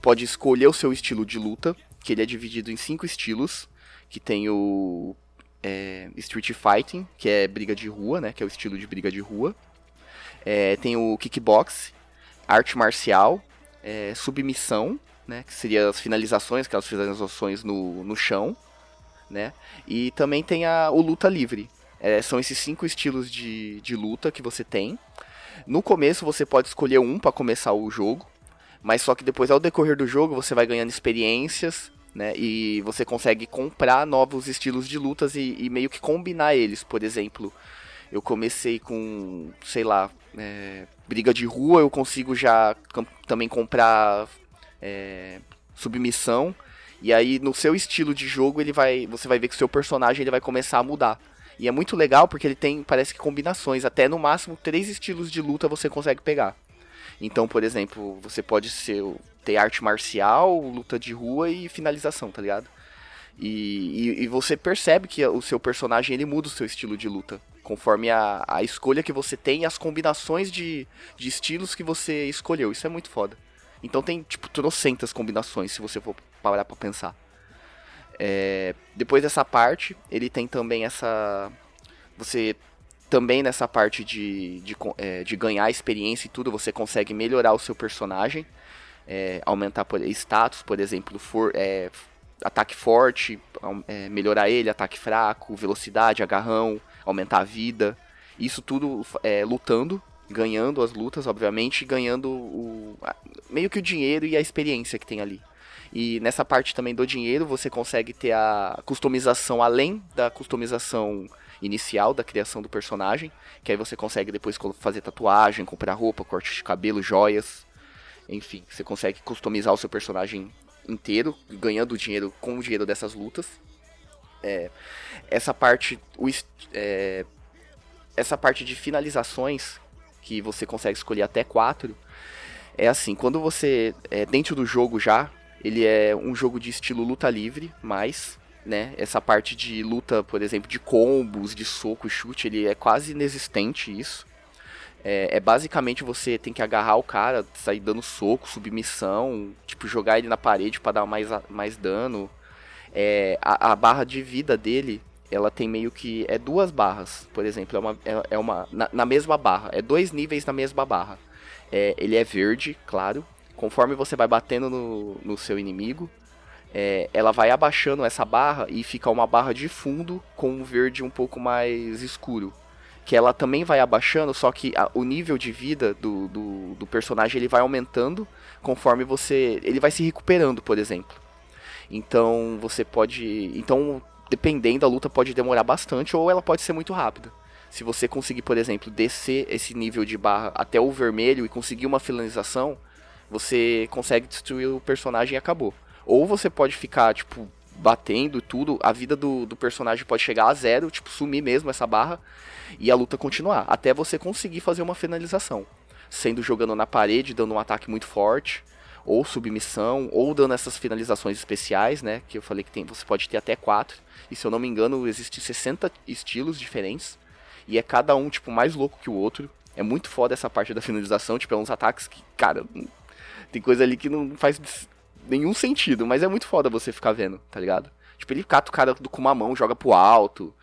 pode escolher o seu estilo de luta, que ele é dividido em cinco estilos, que tem o é, Street Fighting, que é briga de rua, né? Que é o estilo de briga de rua. É, tem o Kickbox, Arte Marcial, é, Submissão, né? Que seria as finalizações, aquelas finalizações no, no chão, né? E também tem a, o Luta Livre. É, são esses cinco estilos de, de luta que você tem. No começo você pode escolher um para começar o jogo, mas só que depois ao decorrer do jogo você vai ganhando experiências, né? E você consegue comprar novos estilos de lutas e, e meio que combinar eles. Por exemplo, eu comecei com, sei lá, é, briga de rua, eu consigo já também comprar é, submissão. E aí no seu estilo de jogo ele vai, você vai ver que o seu personagem ele vai começar a mudar. E é muito legal porque ele tem, parece que combinações, até no máximo três estilos de luta você consegue pegar. Então, por exemplo, você pode ser ter arte marcial, luta de rua e finalização, tá ligado? E, e, e você percebe que o seu personagem ele muda o seu estilo de luta, conforme a, a escolha que você tem e as combinações de, de estilos que você escolheu. Isso é muito foda. Então tem, tipo, trocentas combinações, se você for parar pra pensar. É, depois dessa parte, ele tem também essa. Você também nessa parte de, de, é, de ganhar experiência e tudo, você consegue melhorar o seu personagem, é, aumentar por, status, por exemplo, for, é, ataque forte, é, melhorar ele, ataque fraco, velocidade, agarrão, aumentar a vida. Isso tudo é, lutando, ganhando as lutas, obviamente, ganhando o, meio que o dinheiro e a experiência que tem ali. E nessa parte também do dinheiro, você consegue ter a customização além da customização inicial da criação do personagem, que aí você consegue depois fazer tatuagem, comprar roupa, corte de cabelo, joias, enfim, você consegue customizar o seu personagem inteiro, ganhando dinheiro com o dinheiro dessas lutas. É, essa parte, o, é, essa parte de finalizações que você consegue escolher até quatro, é assim, quando você é dentro do jogo já, ele é um jogo de estilo luta livre, mas né? Essa parte de luta, por exemplo, de combos, de soco chute, ele é quase inexistente isso. É, é, basicamente você tem que agarrar o cara, sair dando soco, submissão, tipo, jogar ele na parede para dar mais, mais dano. É, a, a, barra de vida dele, ela tem meio que. É duas barras, por exemplo. É uma. É, é uma na, na, mesma barra. É dois níveis na mesma barra. É, ele é verde, claro. Conforme você vai batendo no, no seu inimigo, é, ela vai abaixando essa barra e fica uma barra de fundo com um verde um pouco mais escuro que ela também vai abaixando, só que a, o nível de vida do, do, do, personagem ele vai aumentando conforme você. Ele vai se recuperando, por exemplo. Então você pode. Então, dependendo, a luta pode demorar bastante ou ela pode ser muito rápida. Se você conseguir, por exemplo, descer esse nível de barra até o vermelho e conseguir uma finalização, você consegue destruir o personagem e acabou. Ou você pode ficar, tipo, batendo tudo, a vida do, do personagem pode chegar a zero, tipo, sumir mesmo essa barra e a luta continuar, até você conseguir fazer uma finalização. Sendo jogando na parede, dando um ataque muito forte, ou submissão, ou dando essas finalizações especiais, né? Que eu falei que tem, você pode ter até quatro. E se eu não me engano, existem 60 estilos diferentes. E é cada um, tipo, mais louco que o outro. É muito foda essa parte da finalização, tipo, é uns ataques que, cara, tem coisa ali que não faz nenhum sentido, mas é muito foda você ficar vendo, tá ligado? Tipo, ele cata o cara com uma mão, joga pro alto.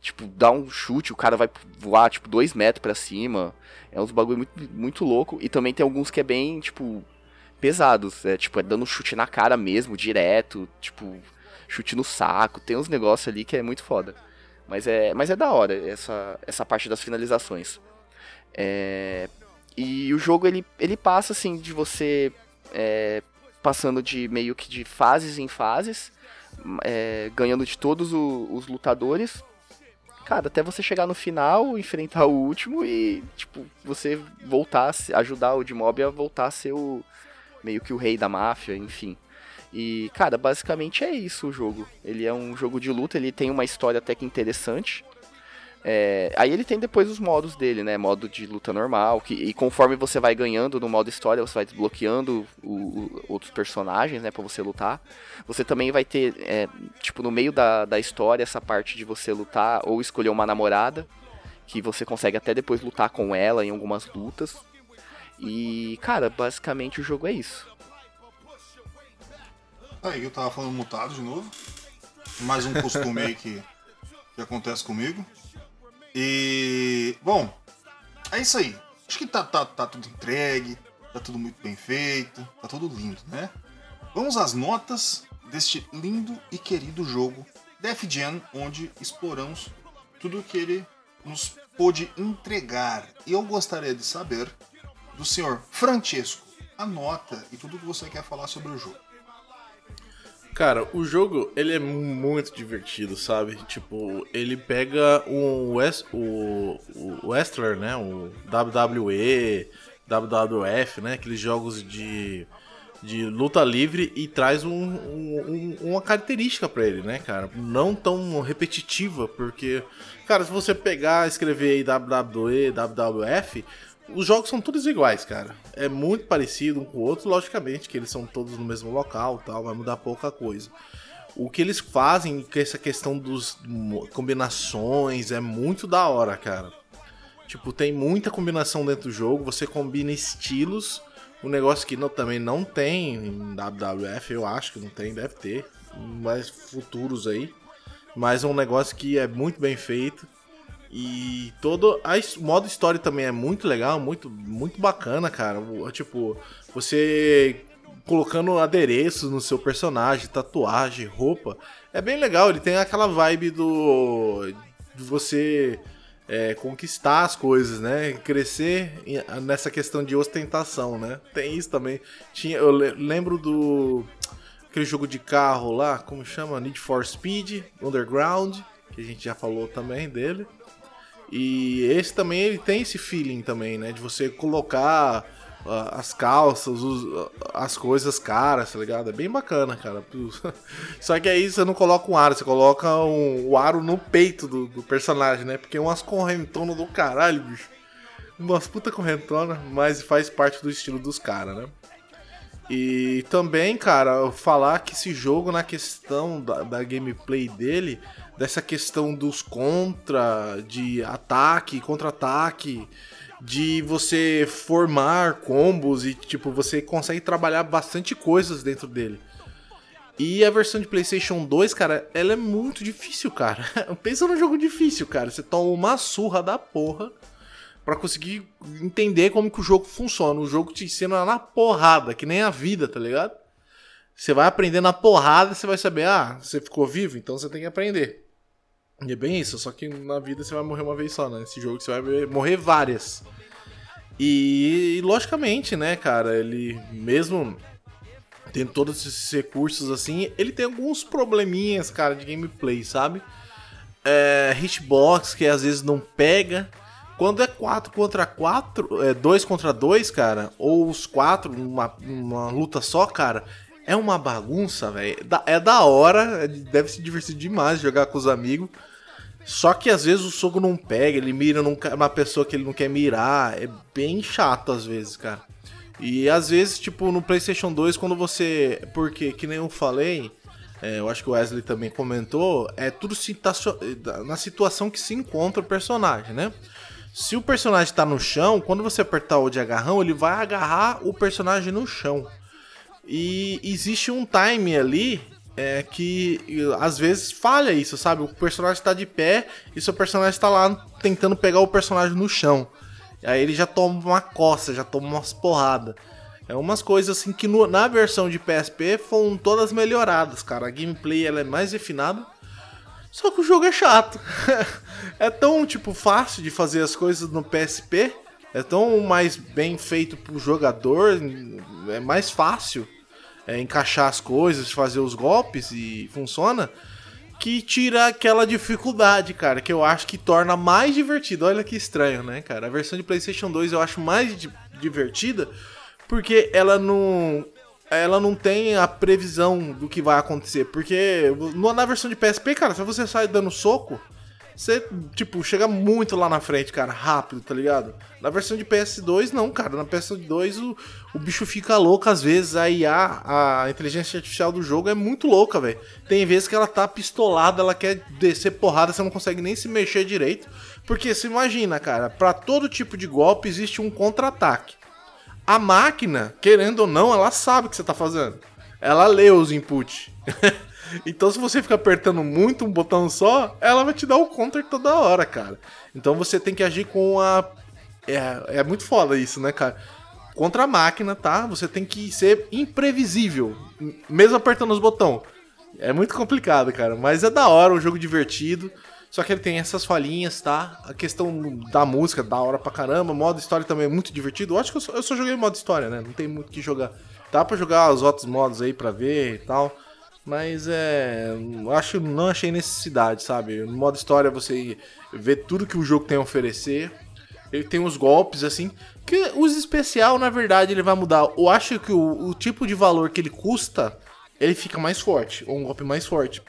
Tipo, dá um chute, o cara vai voar, tipo, dois metros para cima. É uns bagulho muito, muito louco. E também tem alguns que é bem, tipo, pesados. É, tipo, é dando chute na cara mesmo, direto. Tipo, chute no saco. Tem uns negócios ali que é muito foda. Mas é, mas é da hora essa, essa parte das finalizações. É, e o jogo, ele, ele passa, assim, de você... É, passando de meio que de fases em fases. É, ganhando de todos o, os lutadores cara, até você chegar no final, enfrentar o último e, tipo, você voltar, ajudar o Dimob a voltar a ser o meio que o rei da máfia, enfim. E, cara, basicamente é isso o jogo. Ele é um jogo de luta, ele tem uma história até que interessante. É, aí ele tem depois os modos dele, né? Modo de luta normal. Que, e conforme você vai ganhando no modo história, você vai desbloqueando o, o, outros personagens, né? Pra você lutar. Você também vai ter, é, tipo, no meio da, da história, essa parte de você lutar ou escolher uma namorada. Que você consegue até depois lutar com ela em algumas lutas. E, cara, basicamente o jogo é isso. Aí eu tava falando mutado de novo. Mais um costume aí que, que acontece comigo. E. Bom, é isso aí. Acho que tá, tá, tá tudo entregue, tá tudo muito bem feito, tá tudo lindo, né? Vamos às notas deste lindo e querido jogo Def Jam, onde exploramos tudo o que ele nos pôde entregar. E eu gostaria de saber do senhor Francesco a nota e tudo que você quer falar sobre o jogo. Cara, o jogo, ele é muito divertido, sabe? Tipo, ele pega um West, o, o Wrestler, né? O WWE, WWF, né? Aqueles jogos de, de luta livre e traz um, um, uma característica para ele, né, cara? Não tão repetitiva, porque, cara, se você pegar, escrever aí WWE, WWF, os jogos são todos iguais, cara. É muito parecido um com o outro, logicamente, que eles são todos no mesmo local tal, vai mudar pouca coisa. O que eles fazem com essa questão dos combinações é muito da hora, cara. Tipo, tem muita combinação dentro do jogo, você combina estilos, um negócio que não, também não tem em WWF, eu acho que não tem, deve ter, mas futuros aí. Mas é um negócio que é muito bem feito. E todo o modo história também é muito legal, muito muito bacana, cara. Tipo, você colocando adereços no seu personagem, tatuagem, roupa, é bem legal. Ele tem aquela vibe do de você é, conquistar as coisas, né? Crescer nessa questão de ostentação, né? Tem isso também. Tinha, eu lembro do aquele jogo de carro lá, como chama? Need for Speed Underground, que a gente já falou também dele. E esse também ele tem esse feeling também, né? De você colocar uh, as calças, os, uh, as coisas caras, tá ligado? É bem bacana, cara. Só que aí você não coloca um aro, você coloca um, o aro no peito do, do personagem, né? Porque é umas correntonas do caralho, bicho. Umas puta correntona, mas faz parte do estilo dos caras, né? E também, cara, falar que esse jogo, na questão da, da gameplay dele, dessa questão dos contra, de ataque, contra-ataque, de você formar combos e, tipo, você consegue trabalhar bastante coisas dentro dele. E a versão de PlayStation 2, cara, ela é muito difícil, cara. Pensa num jogo difícil, cara. Você toma uma surra da porra para conseguir entender como que o jogo funciona. O jogo te ensina na porrada, que nem a vida, tá ligado? Você vai aprender na porrada, você vai saber, ah, você ficou vivo, então você tem que aprender. E é bem isso, só que na vida você vai morrer uma vez só, né? Nesse jogo você vai morrer várias. E, logicamente, né, cara, ele mesmo tendo todos esses recursos assim, ele tem alguns probleminhas, cara, de gameplay, sabe? É, hitbox que às vezes não pega. Quando é 4 contra 4, é 2 contra 2, cara, ou os 4 numa, numa luta só, cara, é uma bagunça, velho. É da hora, deve se divertir demais jogar com os amigos. Só que às vezes o soco não pega, ele mira numa pessoa que ele não quer mirar. É bem chato às vezes, cara. E às vezes, tipo, no PlayStation 2, quando você. Porque, que nem eu falei, é, eu acho que o Wesley também comentou, é tudo na situação que se encontra o personagem, né? Se o personagem tá no chão, quando você apertar o de agarrão, ele vai agarrar o personagem no chão. E existe um time ali é que às vezes falha isso, sabe? O personagem está de pé e seu personagem está lá tentando pegar o personagem no chão. Aí ele já toma uma coça, já toma umas porradas. É umas coisas assim que no, na versão de PSP foram todas melhoradas, cara. A gameplay ela é mais refinada. Só que o jogo é chato. é tão tipo fácil de fazer as coisas no PSP. É tão mais bem feito pro jogador, é mais fácil é, encaixar as coisas, fazer os golpes e funciona, que tira aquela dificuldade, cara, que eu acho que torna mais divertido. Olha que estranho, né, cara? A versão de PlayStation 2 eu acho mais divertida porque ela não ela não tem a previsão do que vai acontecer, porque na versão de PSP, cara, se você sai dando soco, você, tipo, chega muito lá na frente, cara, rápido, tá ligado? Na versão de PS2, não, cara. Na PS2 o, o bicho fica louco às vezes. A IA, a inteligência artificial do jogo é muito louca, velho. Tem vezes que ela tá pistolada, ela quer descer porrada, você não consegue nem se mexer direito. Porque você imagina, cara, para todo tipo de golpe existe um contra-ataque. A máquina, querendo ou não, ela sabe o que você tá fazendo. Ela lê os inputs. Então, se você ficar apertando muito um botão só, ela vai te dar o counter toda hora, cara. Então, você tem que agir com a. É, é muito foda isso, né, cara? Contra a máquina, tá? Você tem que ser imprevisível, mesmo apertando os botões. É muito complicado, cara. Mas é da hora, um jogo divertido. Só que ele tem essas falhinhas, tá? A questão da música, da hora pra caramba. Modo história também é muito divertido. Eu acho que eu só, eu só joguei modo história, né? Não tem muito o que jogar. Dá pra jogar os outros modos aí pra ver e tal. Mas é. Acho não achei necessidade, sabe? No modo história você vê tudo que o jogo tem a oferecer. Ele tem os golpes, assim. Que os especial, na verdade, ele vai mudar. Eu acho que o, o tipo de valor que ele custa, ele fica mais forte. Ou um golpe mais forte.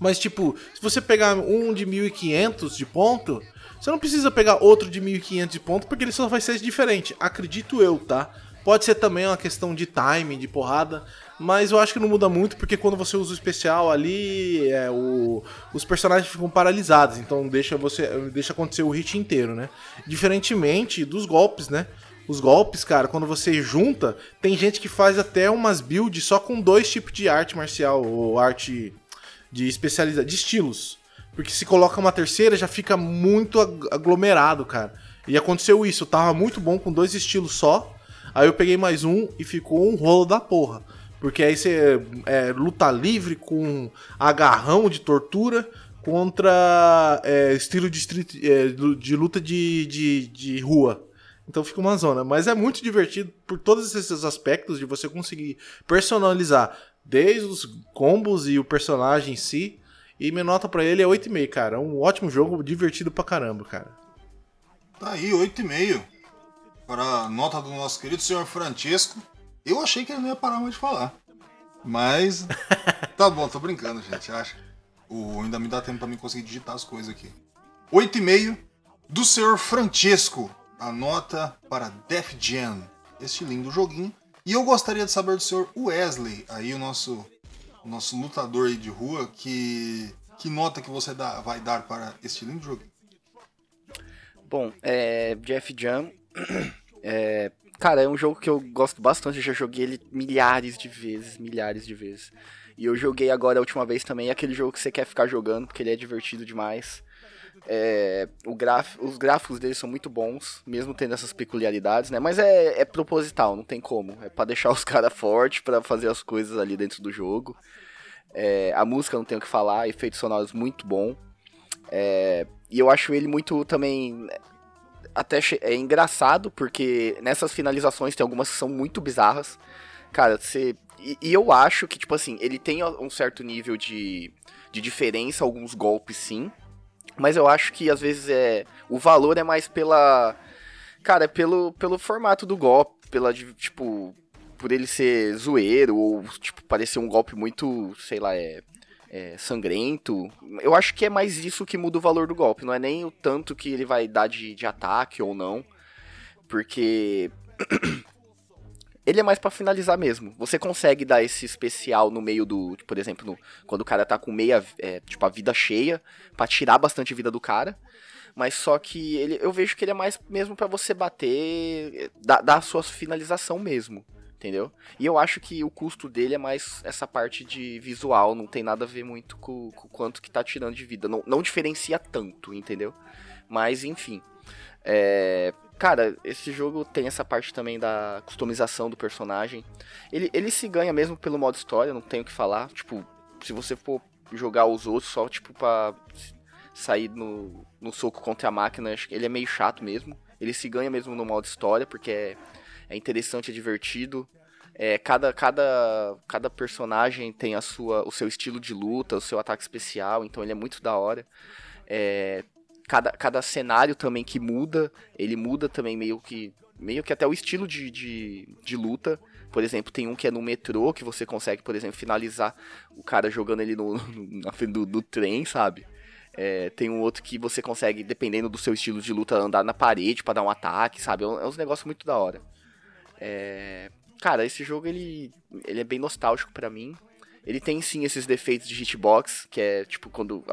Mas, tipo, se você pegar um de 1500 de ponto, você não precisa pegar outro de 1500 de ponto, porque ele só vai ser diferente. Acredito eu, tá? Pode ser também uma questão de timing, de porrada. Mas eu acho que não muda muito, porque quando você usa o especial ali, é, o, os personagens ficam paralisados, então deixa você deixa acontecer o hit inteiro, né? Diferentemente dos golpes, né? Os golpes, cara, quando você junta, tem gente que faz até umas builds só com dois tipos de arte marcial, ou arte de especialidade, de estilos. Porque se coloca uma terceira, já fica muito aglomerado, cara. E aconteceu isso, tava muito bom com dois estilos só. Aí eu peguei mais um e ficou um rolo da porra. Porque aí você é, luta livre com agarrão de tortura contra é, estilo de, street, é, de luta de, de, de rua. Então fica uma zona. Mas é muito divertido por todos esses aspectos de você conseguir personalizar desde os combos e o personagem em si. E minha nota pra ele é 8,5, cara. É um ótimo jogo, divertido pra caramba, cara. Tá aí, 8,5. Para a nota do nosso querido senhor Francesco. Eu achei que ele não ia parar mais de falar. Mas. tá bom, tô brincando, gente. Acho. O, ainda me dá tempo pra mim conseguir digitar as coisas aqui. 8,5 do senhor Francesco. A nota para Def Jam. Este lindo joguinho E eu gostaria de saber do senhor Wesley, aí o nosso, o nosso lutador aí de rua, que, que nota que você dá, vai dar para este lindo jogo? Bom, é, Jeff Jam, é, cara, é um jogo que eu gosto bastante, eu já joguei ele milhares de vezes, milhares de vezes. E eu joguei agora a última vez também, é aquele jogo que você quer ficar jogando, porque ele é divertido demais. É, graf, os gráficos dele são muito bons, mesmo tendo essas peculiaridades, né? Mas é, é proposital, não tem como. É para deixar os caras fortes, para fazer as coisas ali dentro do jogo. É, a música não tem o que falar, efeitos sonoros muito bom. É, e eu acho ele muito também. Até é engraçado, porque nessas finalizações tem algumas que são muito bizarras. Cara, você. E, e eu acho que, tipo assim, ele tem um certo nível de, de diferença, alguns golpes sim. Mas eu acho que às vezes é. O valor é mais pela. Cara, é pelo, pelo formato do golpe, pela, tipo, por ele ser zoeiro, ou, tipo, parecer um golpe muito, sei lá, é, é, sangrento. Eu acho que é mais isso que muda o valor do golpe, não é nem o tanto que ele vai dar de, de ataque ou não. Porque. ele é mais para finalizar mesmo. Você consegue dar esse especial no meio do, por exemplo, no, quando o cara tá com meia, é, tipo a vida cheia, para tirar bastante vida do cara. Mas só que ele, eu vejo que ele é mais mesmo para você bater, dar, dar a sua finalização mesmo, entendeu? E eu acho que o custo dele é mais essa parte de visual, não tem nada a ver muito com, com quanto que tá tirando de vida, não, não diferencia tanto, entendeu? Mas enfim, é, Cara, esse jogo tem essa parte também da customização do personagem. Ele, ele se ganha mesmo pelo modo história, não tenho o que falar. Tipo, se você for jogar os outros só, tipo, pra sair no, no soco contra a máquina, ele é meio chato mesmo. Ele se ganha mesmo no modo história, porque é, é interessante, é divertido. É, cada, cada, cada personagem tem a sua, o seu estilo de luta, o seu ataque especial, então ele é muito da hora. É, cada, cada cenário também que muda, ele muda também meio que meio que até o estilo de, de, de, luta. Por exemplo, tem um que é no metrô, que você consegue, por exemplo, finalizar o cara jogando ele no, no na frente do, do, trem, sabe? É, tem um outro que você consegue, dependendo do seu estilo de luta, andar na parede para dar um ataque, sabe? É, um, é uns negócios muito da hora. É... Cara, esse jogo ele, ele é bem nostálgico para mim. Ele tem sim esses defeitos de hitbox, que é tipo quando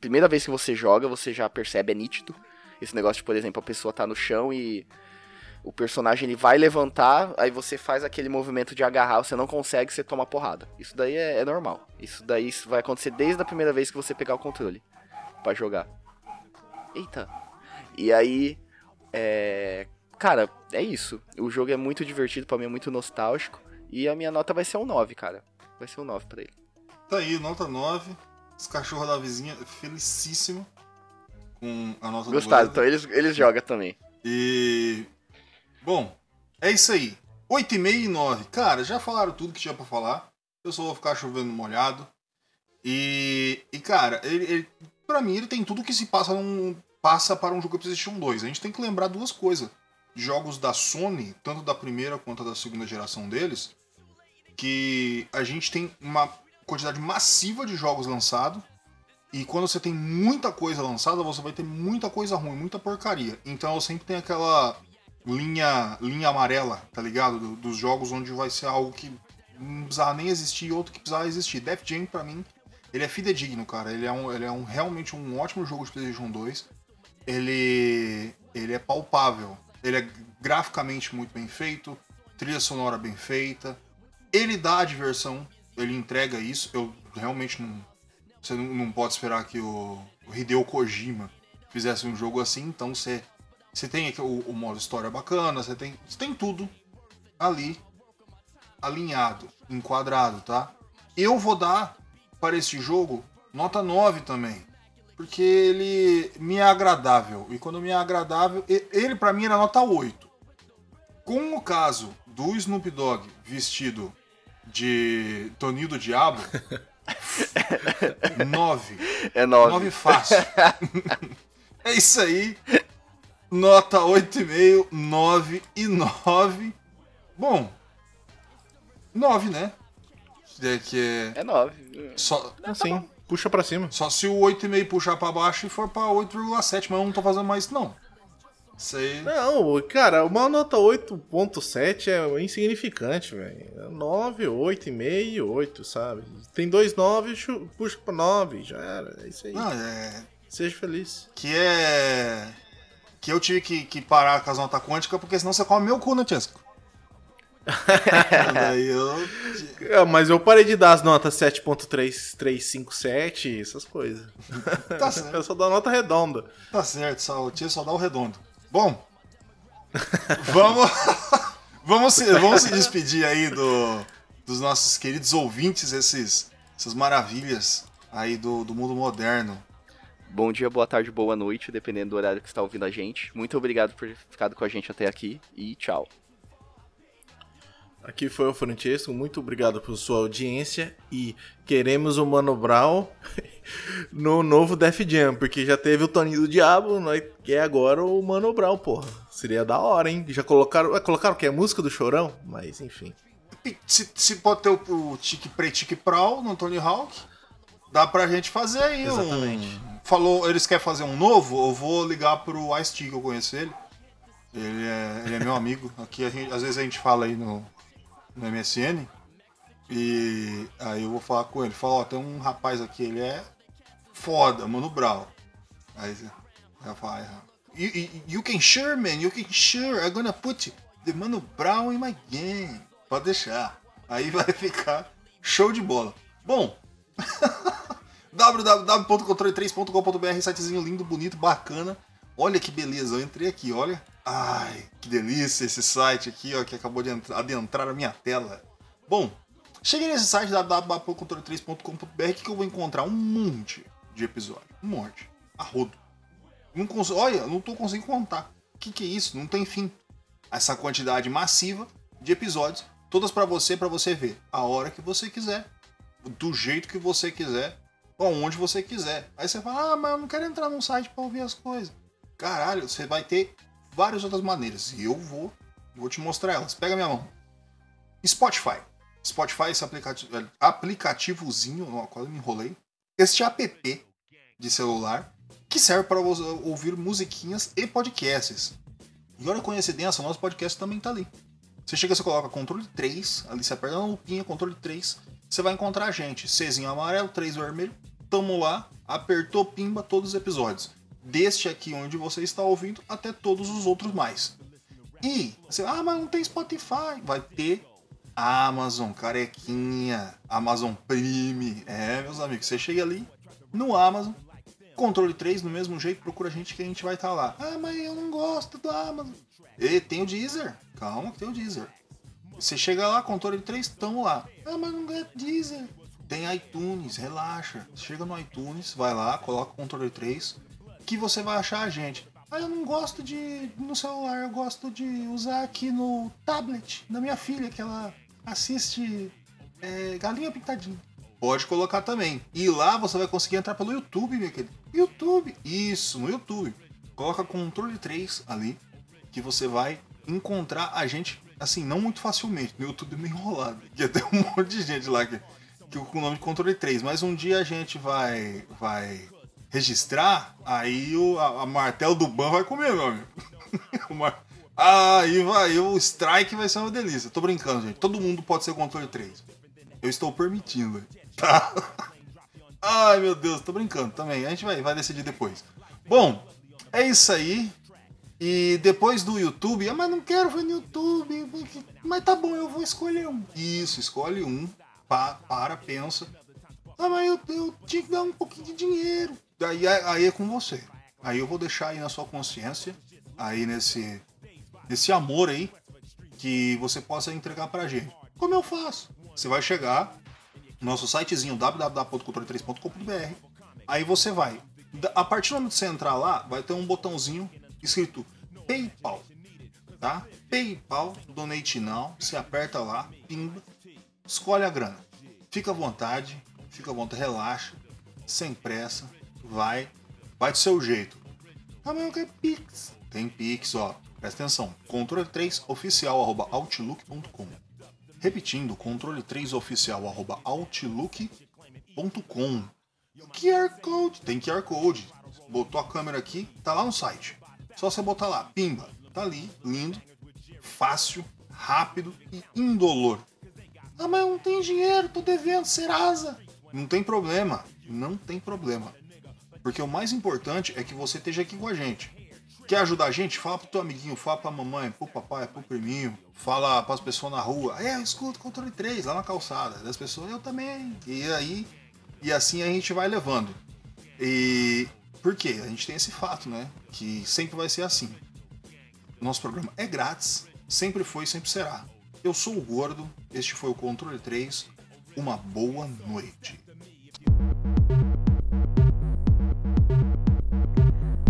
primeira vez que você joga, você já percebe, é nítido. Esse negócio de, por exemplo, a pessoa tá no chão e o personagem ele vai levantar, aí você faz aquele movimento de agarrar, você não consegue, você toma porrada. Isso daí é, é normal. Isso daí vai acontecer desde a primeira vez que você pegar o controle para jogar. Eita. E aí, é... Cara, é isso. O jogo é muito divertido, para mim é muito nostálgico. E a minha nota vai ser um 9, cara. Vai ser um 9 pra ele. Tá aí, nota 9. Os cachorros da vizinha, felicíssimo com a nota Gostaram, então eles, eles jogam também. E. Bom, é isso aí. 8,5 e 9. Cara, já falaram tudo que tinha pra falar. Eu só vou ficar chovendo molhado. E. E, cara, ele, ele, pra mim, ele tem tudo que se passa num. Passa para um jogo de PlayStation 2. A gente tem que lembrar duas coisas. Jogos da Sony, tanto da primeira quanto da segunda geração deles, que a gente tem uma quantidade massiva de jogos lançados. E quando você tem muita coisa lançada, você vai ter muita coisa ruim, muita porcaria. Então eu sempre tenho aquela linha linha amarela, tá ligado? Do, dos jogos onde vai ser algo que não precisava nem existir e outro que precisava existir. Def Jam, pra mim, ele é fidedigno, cara. Ele é, um, ele é um, realmente um ótimo jogo de PlayStation 2. Ele, ele é palpável. Ele é graficamente muito bem feito, trilha sonora bem feita. Ele dá a diversão ele entrega isso. Eu realmente não. Você não, pode esperar que o, Hideo Kojima fizesse um jogo assim, então você. Você tem o, o modo história bacana, você tem, você tem tudo ali alinhado, enquadrado, tá? Eu vou dar para esse jogo nota 9 também. Porque ele me é agradável. E quando me é agradável, ele para mim era nota 8. Com o caso do Snoop Dogg vestido de Toninho do Diabo. nove. É nove. Nove fácil. é isso aí. Nota 8,5, 9 e 9. Bom, 9, né? É que é... É 9. Só... Assim, puxa pra cima. Só se o 8,5 puxar pra baixo e for pra 8,7, mas eu não tô fazendo mais não. Sei. Não, cara, uma nota 8.7 é insignificante, velho. 9, 8,5, 8, sabe? Tem dois 9, chu- puxa pra 9, já era. É isso aí. Não, é. Seja feliz. Que é. Que eu tive que, que parar com as notas quânticas, porque senão você come meu cu, né, Tiesco? Daí eu. É, mas eu parei de dar as notas 7.3357, essas coisas. Tá certo. Eu só dou nota redonda. Tá certo, só, o tio só dá o redondo. Bom, vamos, vamos, se, vamos se despedir aí do, dos nossos queridos ouvintes, esses, essas maravilhas aí do, do mundo moderno. Bom dia, boa tarde, boa noite, dependendo do horário que você está ouvindo a gente. Muito obrigado por ter ficado com a gente até aqui e tchau. Aqui foi o Francesco, muito obrigado por sua audiência e queremos o Mano Brown no novo Def Jam, porque já teve o Toninho do Diabo, nós quer agora o Mano Brown, porra. Seria da hora, hein? Já colocaram, ah, colocaram que é música do Chorão, mas enfim. Se, se pode ter o, o Tique Pre Tique Prau no Tony Hawk, dá pra gente fazer aí Exatamente. um. Falou, eles querem fazer um novo? Eu vou ligar pro Ice T, que eu conheço ele. Ele é, ele é meu amigo. Aqui gente- às vezes a gente fala aí no, no MSN. E aí eu vou falar com ele. Fala, ó, tem um rapaz aqui, ele é foda, Mano Brown. Aí vai falar, "Ah, you, you, you can sure, man, you can sure. I'm gonna put the Mano Brown in my game. Pode deixar. Aí vai ficar show de bola. Bom, www.controle3.com.br, sitezinho lindo, bonito, bacana. Olha que beleza, eu entrei aqui, olha. Ai, que delícia esse site aqui, ó, que acabou de entra- adentrar a minha tela. Bom, cheguei nesse site www.controle3.com.br que eu vou encontrar um monte de episódio, um monte, a rodo. Não Olha, não tô conseguindo contar. O que, que é isso? Não tem fim. Essa quantidade massiva de episódios, todas pra você, pra você ver a hora que você quiser, do jeito que você quiser, onde você quiser. Aí você fala, ah, mas eu não quero entrar num site pra ouvir as coisas. Caralho, você vai ter várias outras maneiras. E eu vou, vou te mostrar elas. Pega minha mão. Spotify. Spotify, esse aplicativo, aplicativozinho, ó, quase me enrolei. Este app de celular que serve para ouvir musiquinhas e podcasts. E olha a coincidência, o nosso podcast também tá ali. Você chega, você coloca controle 3, ali você aperta na lupinha, controle 3, você vai encontrar a gente. Czinho amarelo, 3 vermelho, tamo lá, apertou, pimba, todos os episódios. Deste aqui onde você está ouvindo, até todos os outros mais. E, você, ah, mas não tem Spotify. Vai ter Amazon, carequinha, Amazon Prime. É, meus amigos, você chega ali no Amazon, controle 3, do mesmo jeito, procura a gente que a gente vai estar lá. Ah, mas eu não gosto do Amazon. E tem o Deezer. Calma que tem o Deezer. Você chega lá, controle 3, tamo lá. Ah, mas não é Deezer. Tem iTunes, relaxa. Chega no iTunes, vai lá, coloca o controle 3, que você vai achar a gente. Ah, eu não gosto de no celular, eu gosto de usar aqui no tablet da minha filha, que ela assiste é, Galinha Pintadinha. Pode colocar também. E lá você vai conseguir entrar pelo YouTube, meu querido. YouTube. Isso, no YouTube. Coloca controle 3 ali, que você vai encontrar a gente, assim, não muito facilmente. No YouTube é meio enrolado. Que tem um monte de gente lá que, que com o nome de controle 3. Mas um dia a gente vai vai registrar, aí o, a, a martelo do ban vai comer, meu amigo. Mar- Aí vai, o strike vai ser uma delícia. Tô brincando, gente. Todo mundo pode ser controle 3. Eu estou permitindo, tá? Ai, meu Deus, tô brincando também. A gente vai, vai decidir depois. Bom, é isso aí. E depois do YouTube, ah, mas não quero ver no YouTube. Mas tá bom, eu vou escolher um. Isso, escolhe um. Pa, para, pensa. Ah, mas eu, eu tinha que dar um pouquinho de dinheiro. Aí, aí é com você. Aí eu vou deixar aí na sua consciência, aí nesse, nesse amor aí, que você possa entregar pra gente. Como eu faço? Você vai chegar no nosso sitezinho www.controle3.com.br. Aí você vai. A partir do momento que você entrar lá, vai ter um botãozinho escrito PayPal. Tá? PayPal, Donate Now. Você aperta lá, pimba, escolhe a grana. Fica à vontade, fica à vontade, relaxa, sem pressa, vai, vai do seu jeito. Ah, mas eu quero Pix. Tem Pix, ó. Presta atenção. Controle 3 oficial arroba outlook.com. Repetindo, controle 3 oficial arroba outlook.com. QR Code. Tem QR Code. Botou a câmera aqui, tá lá no site. Só você botar lá, pimba, tá ali, lindo, fácil, rápido e indolor. Ah, mas eu não tenho dinheiro, tô devendo Serasa. Não tem problema, não tem problema. Porque o mais importante é que você esteja aqui com a gente. Quer ajudar a gente? Fala pro teu amiguinho, fala pra mamãe, pro papai, pro priminho, fala pras pessoas na rua. É, eu escuto controle 3 lá na calçada. Das pessoas, eu também. E aí, e assim a gente vai levando. E por quê? A gente tem esse fato, né? Que sempre vai ser assim. Nosso programa é grátis, sempre foi e sempre será. Eu sou o Gordo, este foi o Controle 3. Uma boa noite.